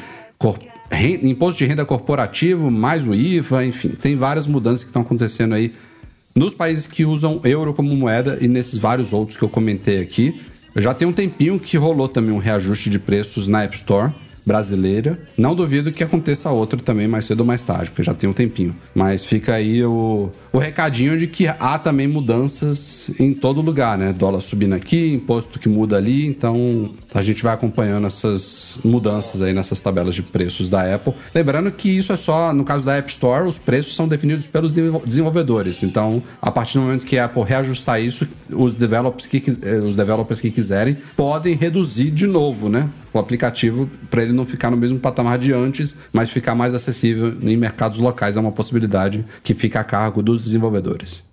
renda, imposto de renda corporativo, mais o IVA, enfim, tem várias mudanças que estão acontecendo aí nos países que usam euro como moeda e nesses vários outros que eu comentei aqui. Já tem um tempinho que rolou também um reajuste de preços na App Store brasileira. Não duvido que aconteça outro também mais cedo ou mais tarde, porque já tem um tempinho. Mas fica aí o, o recadinho de que há também mudanças em todo lugar, né? Dólar subindo aqui, imposto que muda ali, então a gente vai acompanhando essas mudanças aí nessas tabelas de preços da Apple. Lembrando que isso é só, no caso da App Store, os preços são definidos pelos desenvolvedores. Então, a partir do momento que a Apple reajustar isso, os developers que, eh, os developers que quiserem podem reduzir de novo, né? O aplicativo para ele não ficar no mesmo patamar de antes, mas ficar mais acessível em mercados locais é uma possibilidade que fica a cargo dos desenvolvedores.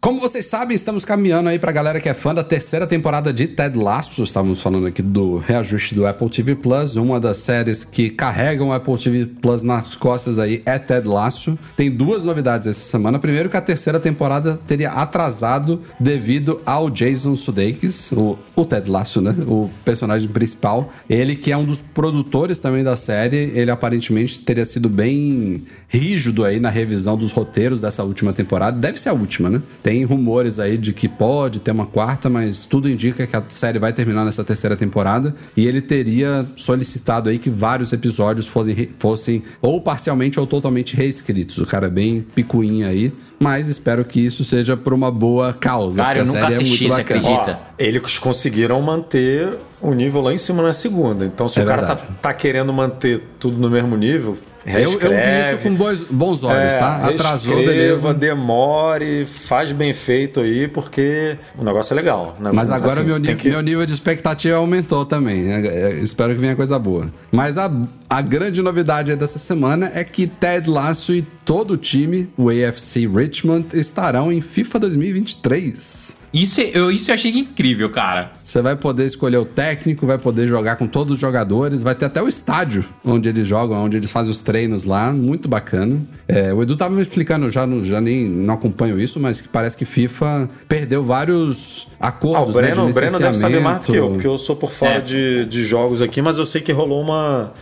Como vocês sabem, estamos caminhando aí pra galera que é fã da terceira temporada de Ted Lasso. Estávamos falando aqui do reajuste do Apple TV Plus. Uma das séries que carregam o Apple TV Plus nas costas aí é Ted Lasso. Tem duas novidades essa semana. Primeiro que a terceira temporada teria atrasado devido ao Jason Sudeikis, o, o Ted Lasso, né? O personagem principal. Ele que é um dos produtores também da série. Ele aparentemente teria sido bem rígido aí na revisão dos roteiros dessa última temporada. Deve ser a última, né? Tem rumores aí de que pode ter uma quarta, mas tudo indica que a série vai terminar nessa terceira temporada. E ele teria solicitado aí que vários episódios fossem, fossem ou parcialmente ou totalmente reescritos. O cara é bem picuinha aí mas espero que isso seja por uma boa causa. Cara, eu nunca é assisti, é você acredita? Ó, eles conseguiram manter o nível lá em cima na segunda. Então, se é o cara tá, tá, querendo manter tudo no mesmo nível, eu, eu, vi isso com bons, bons olhos, é, tá? Atrasou, beleza. demore, faz bem feito aí, porque o negócio é legal. Né? Mas agora assim, meu, que... meu nível de expectativa aumentou também. Né? É, espero que venha coisa boa. Mas a, a grande novidade dessa semana é que Ted Lasso e todo o time, o AFC Richmond, estarão em FIFA 2023. Isso eu, isso eu achei incrível, cara. Você vai poder escolher o técnico, vai poder jogar com todos os jogadores, vai ter até o estádio onde eles jogam, onde eles fazem os treinos lá, muito bacana. É, o Edu tava me explicando, já, no, já nem não acompanho isso, mas que parece que FIFA perdeu vários acordos. Ah, o Breno, né, de o Breno deve saber mais do que eu, porque eu sou por fora é. de, de jogos aqui, mas eu sei que rolou uma,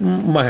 uma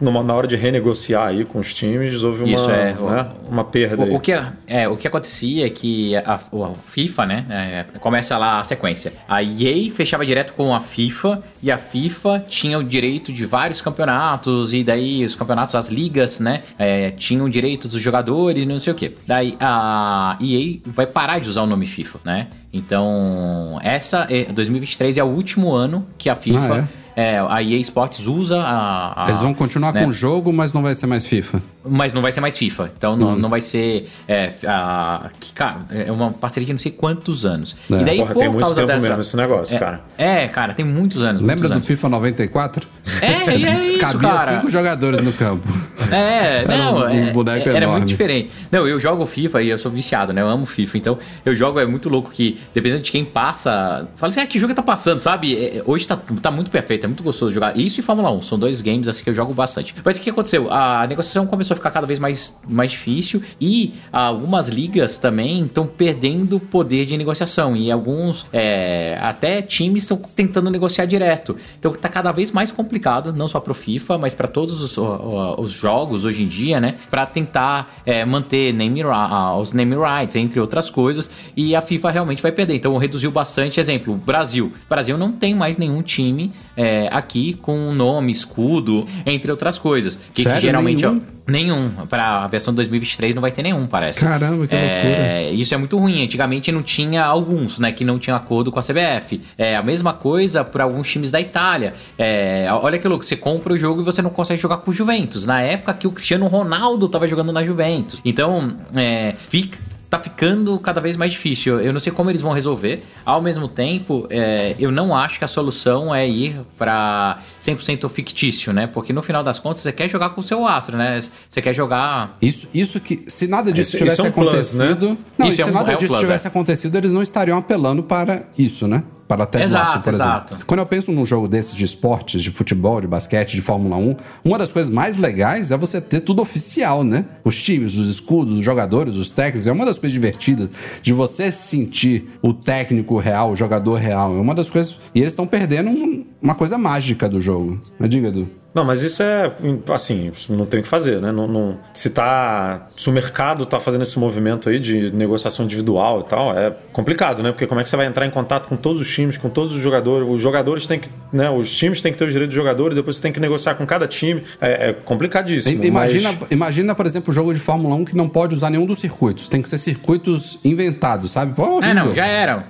numa, na hora de renegociar aí com os times, houve uma, Isso, é, né, uma perda. O, o, que, é, o que acontecia é que a, a FIFA, né, é, começa lá a sequência. A EA fechava direto com a FIFA e a FIFA tinha o direito de vários campeonatos e daí os campeonatos, as ligas, né, é, tinham o direito dos jogadores, não sei o que. Daí a EA vai parar de usar o nome FIFA, né? Então, essa 2023 é, é o último ano que a FIFA ah, é? É, a EA Sports usa a. a Eles vão continuar né? com o jogo, mas não vai ser mais FIFA. Mas não vai ser mais FIFA. Então não, hum. não vai ser. É, a, que, cara, é uma parceria de não sei quantos anos. É. E daí, Porra, por tem muito tempo dessa, mesmo esse negócio, é, cara. É, cara, tem muitos anos. Lembra muitos do anos. FIFA 94? É, e é isso, Cabia cara. cinco jogadores no campo. É, não, uns, uns bonecos é, era muito diferente. Não, eu jogo FIFA e eu sou viciado, né? Eu amo FIFA. Então, eu jogo, é muito louco que, dependendo de quem passa, fala assim, ah, que jogo tá passando, sabe? É, hoje tá, tá muito perfeito, é muito gostoso jogar. Isso e Fórmula 1, são dois games assim que eu jogo bastante. Mas o que aconteceu? A negociação começou a ficar cada vez mais, mais difícil e algumas ligas também estão perdendo poder de negociação e alguns é, até times estão tentando negociar direto. Então tá cada vez mais complicado, não só pro FIFA, mas para todos os, os, jogos hoje em dia, né? Para tentar é, manter name, os name rights, entre outras coisas, e a FIFA realmente vai perder. Então reduziu bastante. Exemplo, Brasil. Brasil não tem mais nenhum time é, aqui com nome, escudo, entre outras coisas. Que, Sério? que geralmente. Nenhum? Nenhum. Para a versão 2023 não vai ter nenhum, parece. Caramba, que é, loucura. Isso é muito ruim. Antigamente não tinha alguns, né? Que não tinham acordo com a CBF. É a mesma coisa para alguns times da Itália. É, olha que louco, você compra o jogo e você não consegue jogar com o Juventus. Na época que o Cristiano Ronaldo estava jogando na Juventus. Então, é, fica, tá ficando cada vez mais difícil. Eu não sei como eles vão resolver. Ao mesmo tempo, é, eu não acho que a solução é ir para 100% fictício, né? Porque no final das contas você quer jogar com o seu astro, né? Você quer jogar. Isso, isso que, se nada disso tivesse é um acontecido. Plus, né? Não, isso se é um, nada é um disso plus, tivesse é. acontecido, eles não estariam apelando para isso, né? Para Ted exato, Lasso, por exato. exemplo. Quando eu penso num jogo desses de esportes, de futebol, de basquete, de Fórmula 1, uma das coisas mais legais é você ter tudo oficial, né? Os times, os escudos, os jogadores, os técnicos. É uma das coisas divertidas de você sentir o técnico real, o jogador real. É uma das coisas. E eles estão perdendo um, uma coisa mágica do jogo. Mas diga, Edu. Não, mas isso é, assim, não tem o que fazer, né? Não, não, se tá. Se o mercado tá fazendo esse movimento aí de negociação individual e tal, é complicado, né? Porque como é que você vai entrar em contato com todos os times, com todos os jogadores? Os jogadores têm que. Né? Os times têm que ter os direitos de jogadores, depois você tem que negociar com cada time. É, é complicadíssimo. Imagina, mas... imagina, por exemplo, o jogo de Fórmula 1 que não pode usar nenhum dos circuitos. Tem que ser circuitos inventados, sabe? Pô, é, não, já era.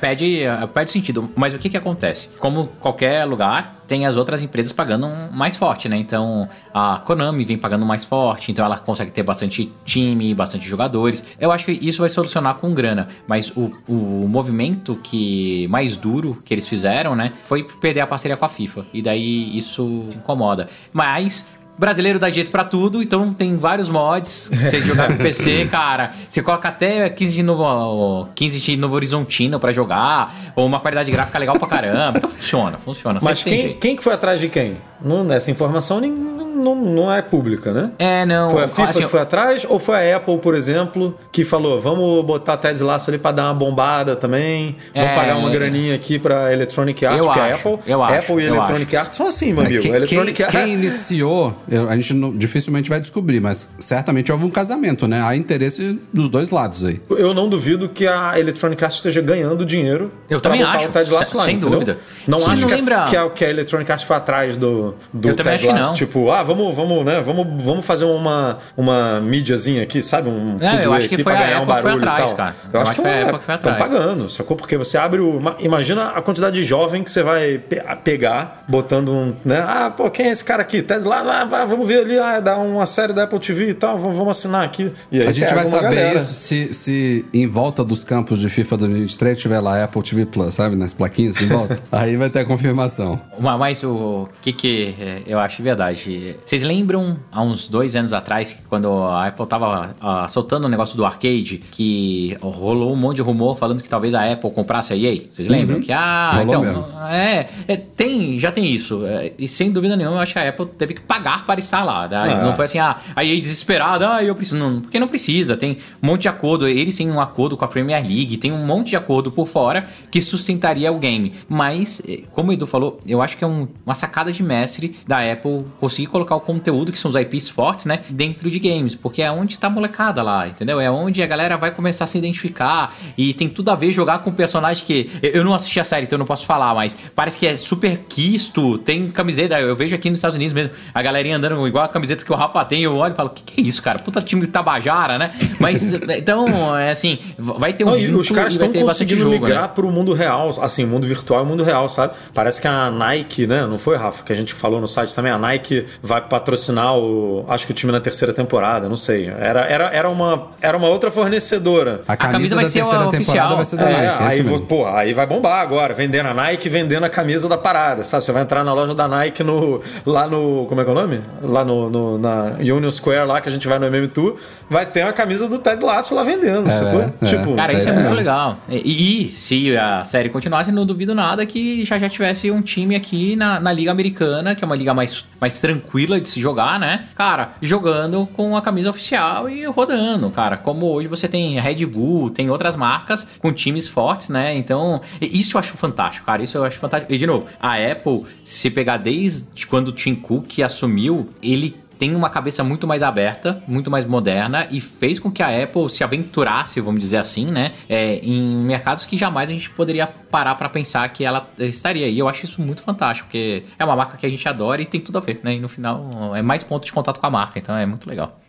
Pede, pede sentido. Mas o que que acontece? Como qualquer lugar, tem as outras empresas pagando mais forte, né? Então a Konami vem pagando mais forte, então ela consegue ter bastante time, bastante jogadores. Eu acho que isso vai solucionar com grana, mas o, o movimento que mais duro que eles fizeram, né, foi perder a parceria com a FIFA. E daí isso incomoda. Mas brasileiro dá jeito para tudo, então tem vários mods. Você jogar no PC, cara, você coloca até 15 de novo, 15 de novo horizontino para jogar, ou uma qualidade gráfica legal pra caramba. Então funciona, funciona. Mas quem, quem que foi atrás de quem? Não, nessa informação nem, não, não é pública, né? É, não. Foi a FIFA assim, que foi atrás ou foi a Apple, por exemplo, que falou: vamos botar Ted Lasso ali para dar uma bombada também, vamos é, pagar uma graninha aqui para Electronic Arts, porque acho, a Apple, eu Apple acho, e Electronic acho. Arts são assim, meu amigo. Quem, Electronic quem, quem iniciou, a gente não, dificilmente vai descobrir, mas certamente houve um casamento, né? Há interesse dos dois lados aí. Eu não duvido que a Electronic Arts esteja ganhando dinheiro. Eu também acho. O Ted Lasso sem, lá, sem dúvida. Não acho não que, lembra... a, que, a, que a Electronic Arts foi atrás do, do Ted Lasso. Tipo, ah, vamos, vamos, né? Vamos, vamos fazer uma, uma mídiazinha aqui, sabe? Um é, eu acho que foi ganhar um barulho atrás, Cara. Eu, eu acho, que, foi a época que foi atrás. Estão pagando, sacou? Porque você abre o. Imagina a quantidade de jovem que você vai pe pegar, botando um. Né? Ah, pô, quem é esse cara aqui? Ted lá, lá, lá vamos ver ali, ah, dá uma série da Apple TV e tal, vamos, vamos assinar aqui. E aí a gente vai saber galera. isso se, se em volta dos campos de FIFA 2023 tiver lá Apple TV Plus, sabe? Nas plaquinhas em volta. aí vai ter a confirmação. Mas o que que é, eu acho verdade? Vocês lembram há uns dois anos atrás, quando a Apple tava uh, soltando o negócio do arcade, que rolou um monte de rumor falando que talvez a Apple comprasse a EA? Vocês lembram? Uhum. Que, ah, rolou então, mesmo. É, é, tem, já tem isso. É, e sem dúvida nenhuma, eu acho que a Apple teve que pagar para estar lá. Né? Não foi assim, ah, a EA desesperada, ah, eu preciso. Não, porque não precisa. Tem um monte de acordo. Eles têm um acordo com a Premier League, tem um monte de acordo por fora que sustentaria o game. Mas, eh, como o Edu falou, eu acho que é um, uma sacada de mestre da Apple conseguir colocar o conteúdo, que são os IPs fortes, né, dentro de games, porque é onde tá a molecada lá, entendeu? É onde a galera vai começar a se identificar e tem tudo a ver jogar com um personagem que eu não assisti a série, então eu não posso falar, mas parece que é super quisto, tem camiseta, eu vejo aqui nos Estados Unidos mesmo, a galerinha andando igual a camiseta que o Rafa tem, eu olho e falo, o que, que é isso, cara? Puta time Tabajara, né? Mas, então, é assim, vai ter um não, Os caras estão conseguindo jogo, migrar né? pro mundo real, assim, mundo virtual e mundo real, sabe? Parece que a Nike, né, não foi, Rafa, que a gente falou no site também, a Nike vai patrocinar o, acho que o time na terceira temporada, não sei. Era, era, era, uma, era uma outra fornecedora. A camisa, a camisa vai ser a oficial. Vai ser da é, Nike, é aí, vou, pô, aí vai bombar agora, vendendo a Nike, vendendo a camisa da parada, sabe? Você vai entrar na loja da Nike no, lá no, como é que é o nome? Lá no, no na Union Square lá que a gente vai no MM Tour, vai ter a camisa do Ted Lasso lá vendendo, é, É. Tipo, cara, isso é, é muito legal. E, e, se a série continuasse, não duvido nada que já já tivesse um time aqui na, na Liga Americana, que é uma liga mais, mais tranquila de se jogar, né? Cara, jogando com a camisa oficial e rodando, cara. Como hoje você tem Red Bull, tem outras marcas com times fortes, né? Então, isso eu acho fantástico, cara. Isso eu acho fantástico. E de novo, a Apple, se pegar desde quando o Tim Cook assumiu, ele tem uma cabeça muito mais aberta, muito mais moderna e fez com que a Apple se aventurasse, vamos dizer assim, né, é, em mercados que jamais a gente poderia parar para pensar que ela estaria. E eu acho isso muito fantástico, porque é uma marca que a gente adora e tem tudo a ver, né? E no final é mais ponto de contato com a marca, então é muito legal.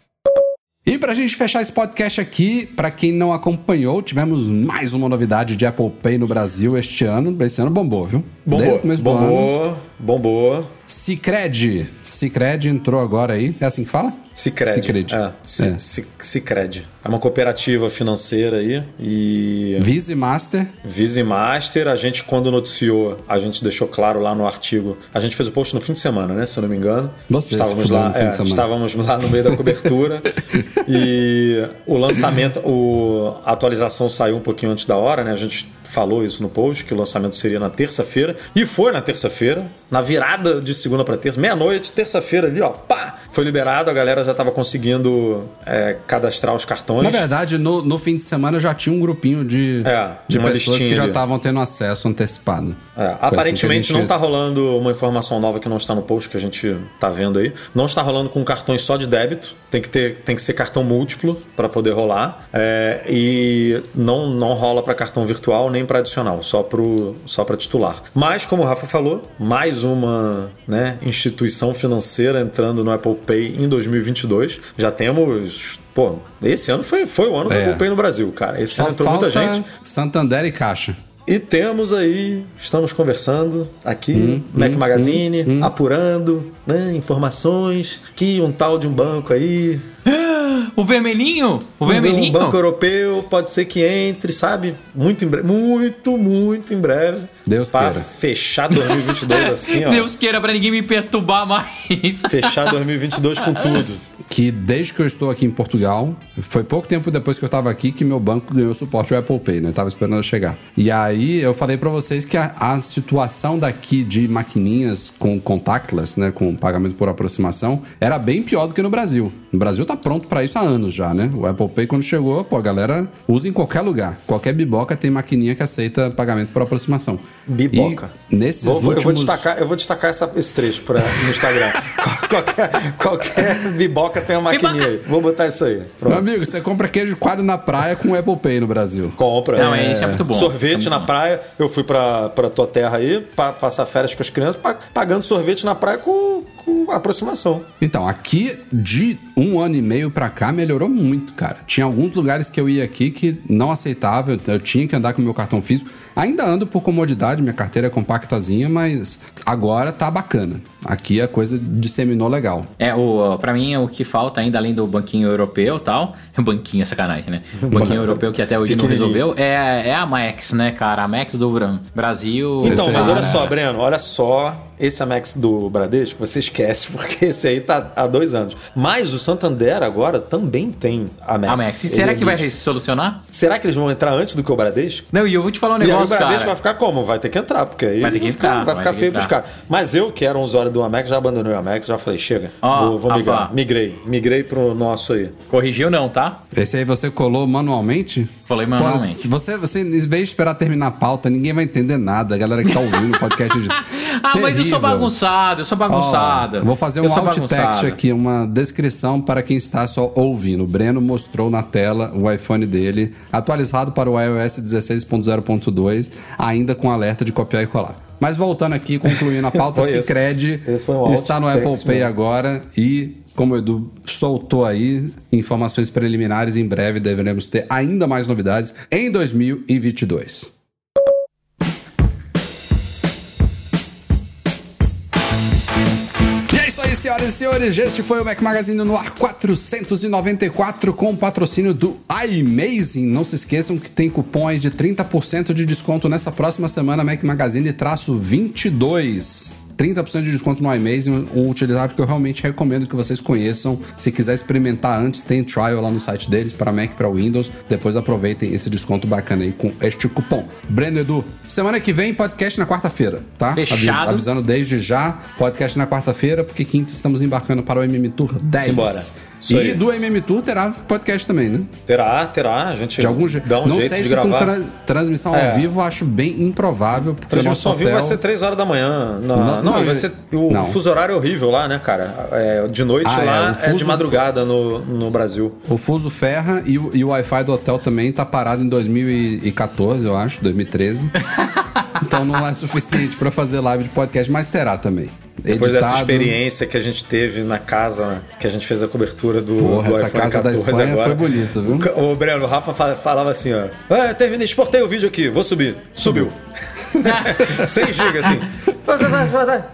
E pra gente fechar esse podcast aqui, para quem não acompanhou, tivemos mais uma novidade de Apple Pay no Brasil este ano. Esse ano bombou, viu? Bombou, bombou, bombou. Cicred. Cicred entrou agora aí. É assim que fala? Cicred. Cicred. É, é. Cicred. É uma cooperativa financeira aí e... Visa Master. Visa Master. A gente, quando noticiou, a gente deixou claro lá no artigo. A gente fez o post no fim de semana, né? Se eu não me engano. Vocês estávamos lá, é, estávamos lá no meio da cobertura e o lançamento, o, a atualização saiu um pouquinho antes da hora, né? A gente falou isso no post, que o lançamento seria na terça-feira. E foi na terça-feira, na virada de segunda para terça, meia-noite, terça-feira ali, ó, pá! Foi liberado, a galera já estava conseguindo é, cadastrar os cartões. Na verdade, no, no fim de semana já tinha um grupinho de, É, de pessoas que já estavam tendo acesso antecipado. É, assim aparentemente gente- não tá rolando uma informação nova que não está no post que a gente tá vendo aí. Não está rolando com cartões só de débito. Tem que, ter, tem que ser cartão múltiplo para poder rolar. É, e não, não rola para cartão virtual nem para adicional, só pro só para titular. Mas, como o Rafa falou, mais uma né, instituição financeira entrando no Apple Pay em 2022. Já temos. Pô, esse ano foi, foi o ano do É. Apple Pay no Brasil, cara. Esse Só ano entrou muita gente. Santander e Caixa. E temos aí, estamos conversando aqui, Hum, Mac Magazine, apurando né, informações que um tal de um banco aí, O vermelhinho? O vermelhinho? banco europeu, pode ser que entre, sabe? Muito em breve, muito, muito em breve. Deus pra queira. fechar 2022 assim, ó. Deus queira pra ninguém me perturbar mais. Fechar 2022 com tudo. Que desde que eu estou aqui em Portugal, foi pouco tempo depois que eu estava aqui que meu banco ganhou suporte ao Apple Pay, né? Tava esperando eu chegar. E aí eu falei pra vocês que a, a situação daqui de maquininhas com contactless, né? Com pagamento por aproximação, era bem pior do que no Brasil. No Brasil tá pronto pra isso há anos já, né? O Apple Pay quando chegou, pô, a galera usa em qualquer lugar. Qualquer biboca tem maquininha que aceita pagamento por aproximação. Biboca. E nesses Vou- últimos... eu, vou destacar, eu vou destacar essa- esse trecho pra, no Instagram. qualquer, qualquer biboca tem uma maquininha Biboca. aí. Vou botar isso aí. Meu Pronto. amigo, você compra queijo coalho na praia com o Apple Pay no Brasil. Compra. Não, é, isso é muito bom. Sorvete é na muito praia. Eu fui pra, pra tua terra aí, pa- passar férias com as crianças, pa- pagando sorvete na praia com aproximação. Então, aqui de um ano e meio pra cá melhorou muito, cara. Tinha alguns lugares que eu ia aqui que não aceitava, eu, eu tinha que andar com meu cartão físico. Ainda ando por comodidade, minha carteira é compactazinha, mas agora tá bacana. Aqui a coisa disseminou legal. É, o, pra mim, o que falta ainda, além do banquinho europeu e tal, banquinho é sacanagem, né? O banquinho europeu que até hoje não resolveu, é, é a Max, né, cara? A Max do Bra- Brasil. Então, Esse mas olha só, Breno, olha só. Esse Amex do Bradesco, você esquece, porque esse aí tá há dois anos. Mas o Santander agora também tem Amex. A Max. E será é que vai se solucionar? Será que eles vão entrar antes do que o Bradesco? Não, e eu vou te falar um E aí o negócio, Bradesco vai cara. ficar como? Vai ter que entrar, porque aí Vai ter que ficar, entrar, vai vai ficar ter que feio pros caras. Mas eu, que era um do Amex, já abandonei o Amex, já falei, chega, vou, vou migrar. Migrei, migrei pro nosso aí. Corrigiu não, tá? Esse aí você colou manualmente? Colei Pô, manualmente. você, você, em vez de esperar terminar a pauta, ninguém vai entender nada. A galera que tá ouvindo o podcast de. Ah, mas eu sou Terrível. bagunçado, eu sou bagunçado. Ó, vou fazer um alt text aqui, uma descrição para quem está só ouvindo. O Breno mostrou na tela o iPhone dele, atualizado para o iOS 16.0.2, ainda com alerta de copiar e colar. Mas voltando aqui, concluindo a pauta. Cicred um está no Apple Pay mesmo. agora e, como o Edu soltou aí, informações preliminares, em breve deveremos ter ainda mais novidades em 2022. Senhoras e senhores. Este foi o Mac Magazine no ar 494 com o patrocínio do iMazing. Não se esqueçam que tem cupom aí de 30% de desconto nessa próxima semana, Mac Magazine traço 22. 30% de desconto no iMazing, um utilizável que eu realmente recomendo que vocês conheçam. Se quiser experimentar antes, tem trial lá no site deles para Mac para Windows. Depois aproveitem esse desconto bacana aí com este cupom. Breno Edu, semana que vem podcast na quarta-feira, tá? Fechado. Avis- avisando desde já, podcast na quarta-feira, porque quinta estamos embarcando para o MM Tour 10. Simbora. Isso E aí. do MM Tour terá podcast também, né? Terá, terá. A gente De algum jeito. dá um Não jeito sei de se com gravar. tra- transmissão É. ao vivo, acho bem improvável, porque Transmissão ao vivo vai ser 3 horas da manhã. Na- Não, não, não, vai ser. O não. fuso horário é horrível lá, né, cara? É, de noite Ah, é, lá é, fuso- de madrugada no, no Brasil. O fuso ferra e o, e o Wi-Fi do hotel também tá parado em 2014, eu acho, 2013. então não é suficiente para fazer live de podcast, mas terá também. Depois dessa Editado. experiência que a gente teve na casa, que a gente fez a cobertura do, Porra, do essa iPhone casa da 14 Espanha agora. foi bonita, viu? O O Breno, o Rafa fa- falava assim, ó. Ah, terminei, exportei o vídeo aqui, vou subir. Subiu. 6 GB, assim.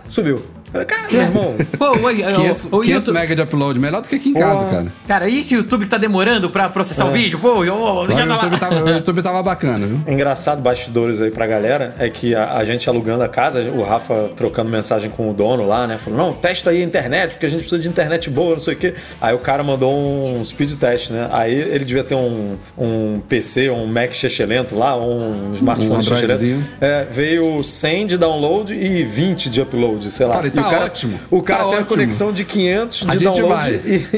Subiu. Falei, Cara, meu irmão. Pô, o, o, 500, o, o 500 YouTube, mega de upload, melhor do que aqui em casa, cara. Cara, e esse YouTube que tá demorando pra processar o vídeo? Pô, eu, Olha, o, YouTube tava, o YouTube tava bacana, viu? É engraçado, bastidores aí pra galera, é que a, a gente alugando a casa, o Rafa trocando mensagem com o dono lá, né? Falou, não, testa aí a internet, porque a gente precisa de internet boa, não sei o quê. Aí o cara mandou um speed test, né? Aí ele devia ter um, um PC, um Mac chechelento lá, um smartphone Um chechelento. É, veio 100 de download e 20 de upload, sei lá. Cara, e tá Tá o cara, ótimo. O cara Tá tem ótimo. a conexão de 500 de download e, e,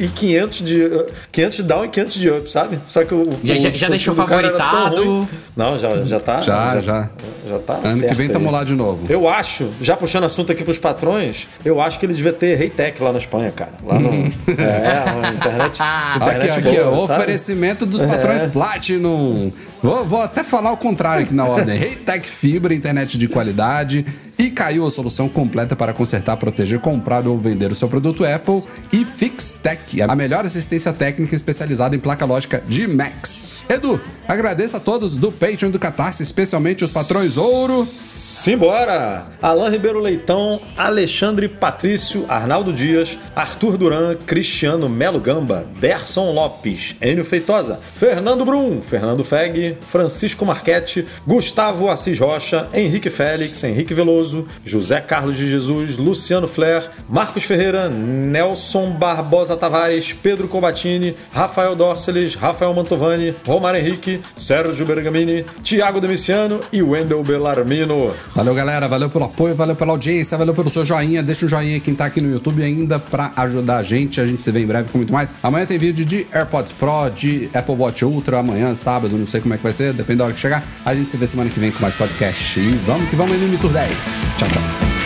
e, e 500 de uh, 500 de down e 500 de up, sabe? Só que o Já- o já- já deixou favoritado? Não, já já tá. Já, já. Já tá. Ano que vem aí. tamo lá de novo. Eu acho, já puxando assunto aqui pros patrões, eu acho que ele devia ter Reitec lá na Espanha, cara. Lá no. é, na internet. internet Aqui, aqui, boa, sabe? oferecimento dos patrões Platinum. Vou, vou até falar o contrário aqui na ordem. Reitec Fibra, internet de qualidade. E caiu a solução completa para consertar, proteger, comprar ou vender o seu produto Apple. E FixTech, a melhor assistência técnica especializada em placa lógica de Max. Edu, agradeço a todos do Patreon e do Catarse, especialmente os patrões Ouro. Simbora! Alain Ribeiro Leitão, Alexandre Patrício, Arnaldo Dias, Arthur Duran, Cristiano Melo Gamba, Derson Lopes, Enio Feitosa, Fernando Brum, Fernando Feg, Francisco Marchetti, Gustavo Assis Rocha, Henrique Félix, Henrique Veloso, José Carlos de Jesus, Luciano Flair, Marcos Ferreira, Nelson Barbosa Tavares, Pedro Cobatini, Rafael Dorceles, Rafael Mantovani, Romário Henrique, Sérgio Bergamini, Tiago Demiciano e Wendel Bellarmino. Valeu, galera. Valeu pelo apoio, valeu pela audiência, valeu pelo seu joinha. Deixa o joinha quem tá aqui no YouTube ainda pra ajudar a gente. A gente se vê em breve com muito mais. Amanhã tem vídeo de AirPods Pro, de Apple Watch Ultra. Amanhã, sábado, não sei como é que vai ser, depende da hora que chegar. A gente se vê semana que vem com mais podcast. E vamos que vamos aí no Tour 10. Tchau, tchau.